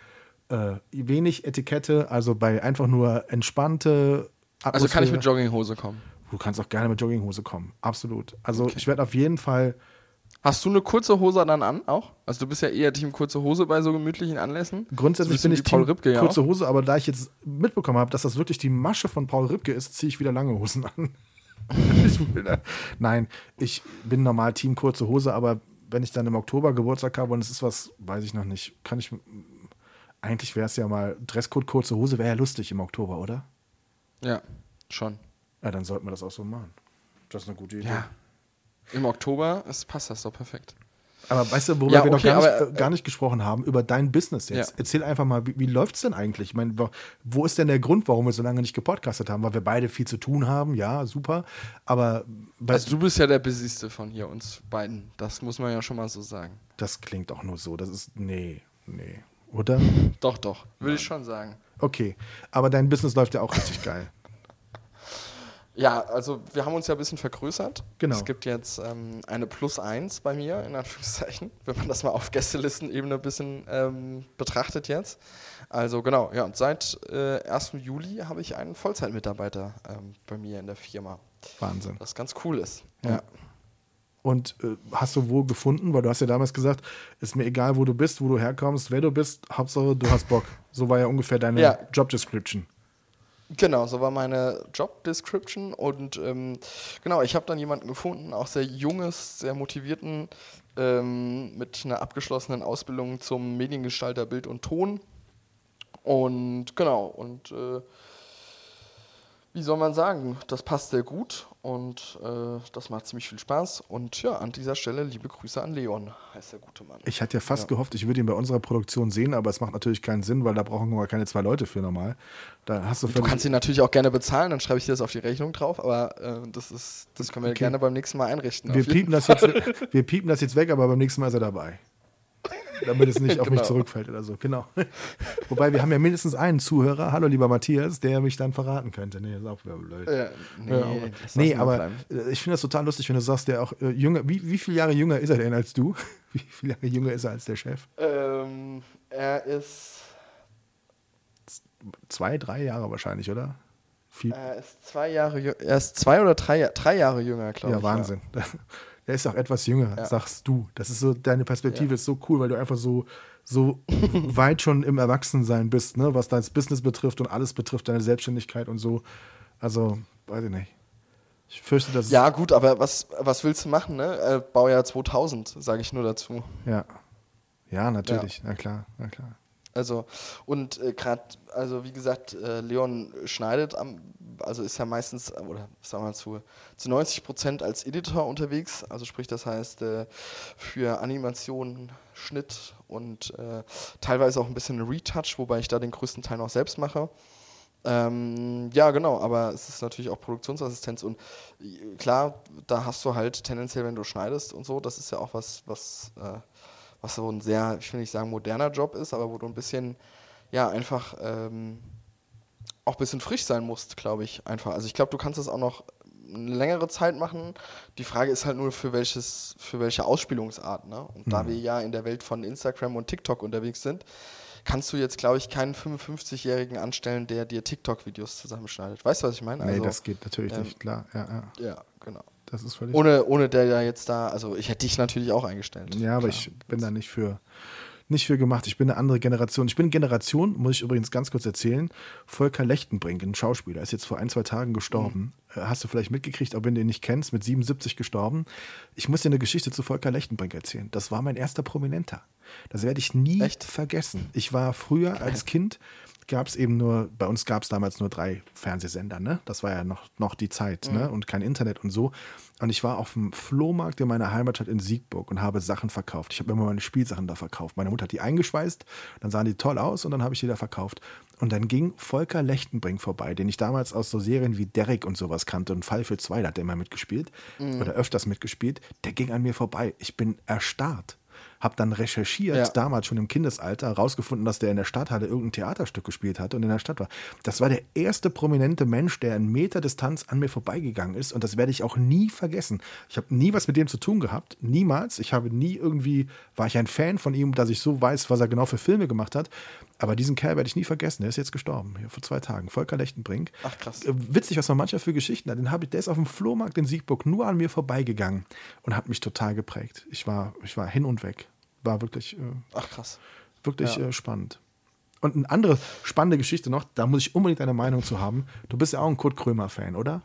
äh, wenig Etikette, also bei einfach nur entspannte Atmosphäre. also kann ich mit Jogginghose kommen. Du kannst auch gerne mit Jogginghose kommen, absolut. Also ich werde auf jeden Fall, Hast du eine kurze Hose dann an auch? Also du bist ja eher Team kurze Hose bei so gemütlichen Anlässen. grundsätzlich bin ich Team Ripke, ja kurze. Hose, aber da ich jetzt mitbekommen habe, dass das wirklich die Masche von Paul Ripke ist, ziehe ich wieder lange Hosen an. nein, ich bin normal Team kurze Hose, aber wenn ich dann im Oktober Geburtstag habe und es ist was, weiß ich noch nicht, kann ich, eigentlich wäre es ja mal, Dresscode kurze Hose wäre ja lustig im Oktober, oder? Ja, schon. Ja, dann sollten wir das auch so machen. Das ist eine gute Idee. Ja. Im Oktober es passt das doch perfekt. Aber weißt du, worüber Ja, wir noch gar, aber, nicht, äh, gar nicht gesprochen haben, über dein Business jetzt. Ja. Erzähl einfach mal, wie, wie läuft es denn eigentlich? Ich meine, wo- ist denn der Grund, warum wir so lange nicht gepodcastet haben? Weil wir beide viel zu tun haben, ja, super. Aber Also du bist ja der busyste von hier uns beiden. Das muss man ja schon mal so sagen. das klingt auch nur so. Das ist, nee, nee. Oder? Doch, doch. Würde ich schon sagen. Okay. Aber dein Business läuft ja auch richtig geil. Ja, also wir haben uns ja ein bisschen vergrößert. Genau. Es gibt jetzt ähm, eine Plus 1 bei mir, in Anführungszeichen, wenn man das mal auf Gästelistenebene ein bisschen ähm, betrachtet jetzt. Also genau, ja, und seit äh, 1. Juli habe ich einen Vollzeitmitarbeiter ähm, bei mir in der Firma, Wahnsinn. was ganz cool ist. Ja. Und äh, hast du wo gefunden? Weil du hast ja damals gesagt, ist mir egal, wo du bist, wo du herkommst, wer du bist, Hauptsache du hast Bock. So war ja ungefähr deine Ja. Job Description. Genau, so war meine Job Description und ähm, genau, ich habe dann jemanden gefunden, auch sehr junges, sehr motivierten, ähm, mit einer abgeschlossenen Ausbildung zum Mediengestalter Bild und Ton. Und genau, und äh, wie soll man sagen, das passt sehr gut und äh, das macht ziemlich viel Spaß. Und ja, an dieser Stelle liebe Grüße an Leon, heißt der gute Mann. Ich hatte ja fast Ja. gehofft, ich würde ihn bei unserer Produktion sehen, aber es macht natürlich keinen Sinn, weil da brauchen wir keine zwei Leute für normal. Da hast du, Du kannst ihn natürlich auch gerne bezahlen, dann schreibe ich dir das auf die Rechnung drauf, aber äh, das, ist, das können wir Okay. gerne beim nächsten Mal einrichten. wir piepen, das jetzt, wir piepen das jetzt weg, aber beim nächsten Mal ist er dabei. Damit es nicht auf mich Genau. zurückfällt oder so. Genau. Wobei wir haben ja mindestens einen Zuhörer, hallo lieber Matthias, der mich dann verraten könnte. Nee, ist auch wieder blöd. Ja, nee, Ja, aber, das nee, aber äh, ich finde das total lustig, wenn du sagst, der auch äh, jünger, wie, wie viele Jahre jünger ist er denn als du? Wie viele Jahre jünger ist er als der Chef? Ähm, er ist, Zwei, drei Jahre wahrscheinlich, oder? Viel, er ist zwei Jahre er ist zwei oder drei, Ja- drei Jahre jünger, glaube ja, ich. Wahnsinn. Der ist auch etwas jünger, Ja. sagst du. Das ist so, deine Perspektive Ja. ist so cool, weil du einfach so, so weit schon im Erwachsensein bist, ne? was dein Business betrifft und alles betrifft, deine Selbstständigkeit und so. Also, weiß ich nicht. Ich fürchte, dass. Ja, gut, aber was, was willst du machen, ne? Äh, Baujahr 2000, sage ich nur dazu. Ja, ja natürlich. Na klar, na klar. Also, und äh, gerade, also wie gesagt, äh, Leon schneidet am, also ist ja meistens, oder sagen wir mal zu, zu 90 Prozent als Editor unterwegs. Also sprich, das heißt, äh, für Animation, Schnitt und äh, teilweise auch ein bisschen Retouch, wobei ich da den größten Teil noch selbst mache. Ähm, ja, genau, aber es ist natürlich auch Produktionsassistenz und äh, klar, da hast du halt tendenziell, wenn du schneidest und so, das ist ja auch was, was, äh, was so ein sehr, ich will nicht sagen moderner Job ist, aber wo du ein bisschen, ja, einfach ähm, auch ein bisschen frisch sein musst, glaube ich, einfach. Also ich glaube, du kannst das auch noch eine längere Zeit machen. Die Frage ist halt nur, für welches, für welche Ausspielungsart, ne? Und da wir ja in der Welt von Instagram und TikTok unterwegs sind, kannst du jetzt, glaube ich, keinen 55-Jährigen anstellen, der dir TikTok-Videos zusammenschneidet. Weißt du, was ich meine? Nee, Also, das geht natürlich ähm, nicht, klar. Ja, ja. Ja, genau. Das ist völlig. Ohne, ohne der ja jetzt da, also ich hätte dich natürlich auch eingestellt. Ja, aber Klar. ich bin da nicht für, nicht für gemacht. Ich bin eine andere Generation. Ich bin Generation, muss ich übrigens ganz kurz erzählen. Volker Lechtenbrink, ein Schauspieler, ist jetzt vor ein, zwei Tagen gestorben. Mhm. Äh, Hast du vielleicht mitgekriegt, auch wenn du ihn nicht kennst, mit 77 gestorben. Ich muss dir eine Geschichte zu Volker Lechtenbrink erzählen. Das war mein erster Prominenter. Das werde ich nie Echt? vergessen. Ich war früher als Kind, gab es eben nur, bei uns gab es damals nur drei Fernsehsender, ne? Das war ja noch, noch die Zeit, ne? Und kein Internet und so. Und ich war auf dem Flohmarkt in meiner Heimatstadt in Siegburg und habe Sachen verkauft. Ich habe immer meine Spielsachen da verkauft. Meine Mutter hat die eingeschweißt, dann sahen die toll aus und dann habe ich die da verkauft. Und dann ging Volker Lechtenbrink vorbei, den ich damals aus so Serien wie Derrick und sowas kannte und Fall für zwei, da hat er immer mitgespielt oder öfters mitgespielt. Der ging an mir vorbei. Ich bin erstarrt. Habe dann recherchiert, Ja. damals schon im Kindesalter, herausgefunden, dass der in der Stadthalle irgendein Theaterstück gespielt hat und in der Stadt war. Das war der erste prominente Mensch, der in Meter Distanz an mir vorbeigegangen ist und das werde ich auch nie vergessen. Ich habe nie was mit dem zu tun gehabt, niemals. Ich habe nie irgendwie, war ich ein Fan von ihm, dass ich so weiß, was er genau für Filme gemacht hat. Aber diesen Kerl werde ich nie vergessen. Der ist jetzt gestorben, hier vor zwei Tagen. Volker Lechtenbrink. Ach, krass. Äh, Witzig, was man mancher für Geschichten hat. Den hab ich, der ist auf dem Flohmarkt in Siegburg nur an mir vorbeigegangen und hat mich total geprägt. Ich war, ich war hin und weg. War wirklich, äh, Ach, krass. wirklich Ja. äh, spannend. Und eine andere spannende Geschichte noch, da muss ich unbedingt deine Meinung zu haben. Du bist ja auch ein Kurt Krömer-Fan, oder?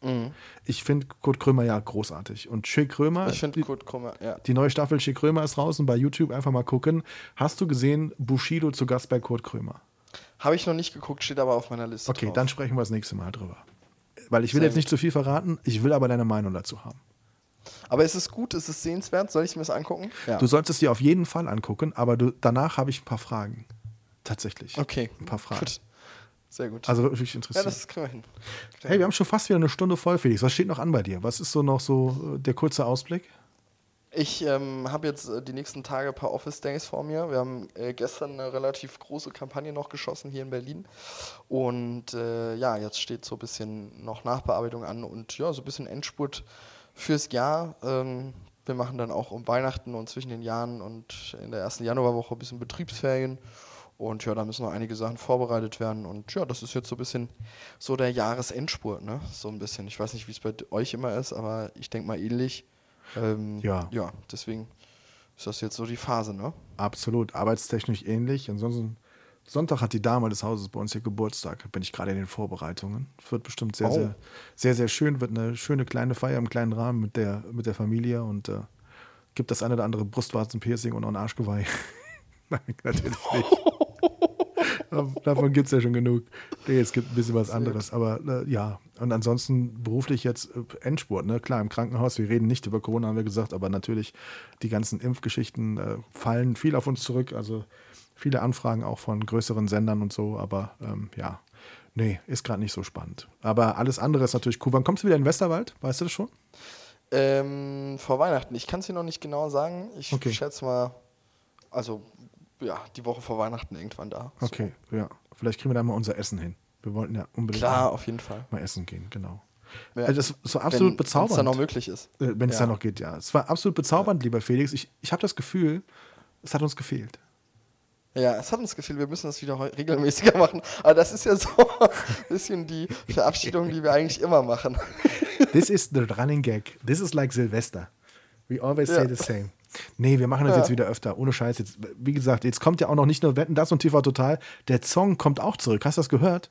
Mhm. Ich finde Kurt Krömer ja großartig. Und Schick Krömer, Ich finde Kurt Krummer, ja. die neue Staffel Schick Krömer ist draußen bei YouTube. Einfach mal gucken. Hast du gesehen, Bushido zu Gast bei Kurt Krömer? Habe ich noch nicht geguckt, steht aber auf meiner Liste. Okay, drauf. dann sprechen wir das nächste Mal drüber. Weil ich will Sehr jetzt nicht zu viel verraten, ich will aber deine Meinung dazu haben. Aber ist es gut? Ist es sehenswert? Soll ich mir das angucken? Ja. Du solltest es dir auf jeden Fall angucken, aber du, danach habe ich ein paar Fragen. Tatsächlich. okay. Ein paar Fragen. Gut. Sehr gut. Also wirklich ja, interessant. das kriegen wir hin. Hey, wir haben schon fast wieder eine Stunde voll, Felix. Was steht noch an bei dir? Was ist so noch so äh, der kurze Ausblick? Ich ähm, habe jetzt äh, die nächsten Tage ein paar Office Days vor mir. Wir haben äh, gestern eine relativ große Kampagne noch geschossen hier in Berlin. Und äh, ja, jetzt steht so ein bisschen noch Nachbearbeitung an und ja, so ein bisschen Endspurt fürs Jahr. Ähm, wir machen dann auch um Weihnachten und zwischen den Jahren und in der ersten Januarwoche ein bisschen Betriebsferien. Und ja, da müssen noch einige Sachen vorbereitet werden. Und ja, das ist jetzt so ein bisschen so der Jahresendspurt, ne? So ein bisschen. Ich weiß nicht, wie es bei euch immer ist, aber ich denke mal ähnlich. Ähm, Ja. Ja, deswegen ist das jetzt so die Phase, ne? Absolut, arbeitstechnisch ähnlich. Ansonsten, Sonntag hat die Dame des Hauses bei uns hier Geburtstag. Bin ich gerade in den Vorbereitungen. Wird bestimmt sehr, Oh. sehr, sehr, sehr schön. Wird eine schöne kleine Feier im kleinen Rahmen mit der, mit der Familie und äh, gibt das eine oder andere Brustwarzenpiercing und auch ein Arschgeweih. Nein, natürlich nicht. Davon gibt es ja schon genug. Nee, es gibt ein bisschen was anderes. Aber äh, ja, und ansonsten beruflich jetzt äh, Endspurt. Ne? Klar, im Krankenhaus, wir reden nicht über Corona, haben wir gesagt, aber natürlich die ganzen Impfgeschichten äh, fallen viel auf uns zurück. Also viele Anfragen auch von größeren Sendern und so. Aber ähm, ja, nee, ist gerade nicht so spannend. Aber alles andere ist natürlich cool. Wann kommst du wieder in Westerwald? Weißt du das schon? Ähm, vor Weihnachten. Ich kann es dir noch nicht genau sagen. Ich Okay. schätze mal, also ja, die Woche vor Weihnachten irgendwann da. So. Okay, ja. Vielleicht kriegen wir da mal unser Essen hin. Wir wollten ja unbedingt Klar, mal, auf jeden Fall. mal essen gehen, genau. Ja. Also das ist so absolut Wenn- bezaubernd. wenn's dann noch möglich ist. Äh, Wenn es Ja. da noch geht, ja. Es war absolut bezaubernd, lieber Felix. Ich, ich habe das Gefühl, es hat uns gefehlt. Ja, es hat uns Gefühl, wir müssen das wieder regelmäßiger machen. Aber das ist ja so ein bisschen die Verabschiedung, die wir eigentlich immer machen. This is the running gag. This is like Silvester. We always say Ja. the same. Nee, wir machen das Ja. jetzt wieder öfter. Ohne Scheiß. Jetzt, wie gesagt, jetzt kommt ja auch noch nicht nur Wetten, das und TV Total. Der Song kommt auch zurück. Hast du das gehört?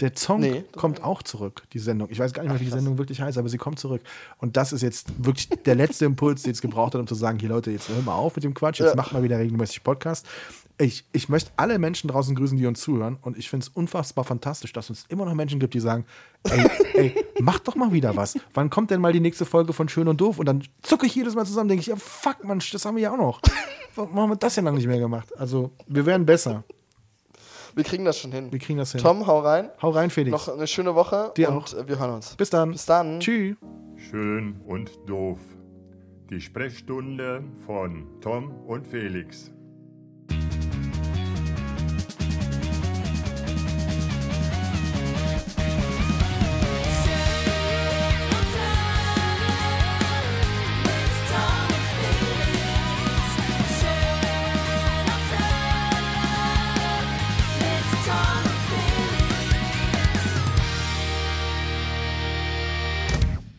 Der Song Nee, kommt auch zurück, die Sendung. Ich weiß gar nicht mehr, wie die. Sendung wirklich heißt, aber sie kommt zurück. Und das ist jetzt wirklich der letzte Impuls, den es gebraucht hat, um zu sagen, hier Leute, jetzt hör mal auf mit dem Quatsch, jetzt Ja. macht mal wieder regelmäßig Podcast. Ich, ich möchte alle Menschen draußen grüßen, die uns zuhören. Und ich finde es unfassbar fantastisch, dass es immer noch Menschen gibt, die sagen, ey, ey, mach doch mal wieder was. Wann kommt denn mal die nächste Folge von Schön und Doof? Und dann zucke ich jedes Mal zusammen, denke ich, ja, fuck, Mann, das haben wir ja auch noch. Warum haben wir das ja lange nicht mehr gemacht? Also, wir werden besser. Wir kriegen das schon hin. Wir kriegen das hin. Tom, hau rein. Hau rein, Felix. Noch eine schöne Woche Dir und auch. wir hören uns. Bis dann. Bis dann. Tschüss. Schön und doof. Die Sprechstunde von Tom und Felix.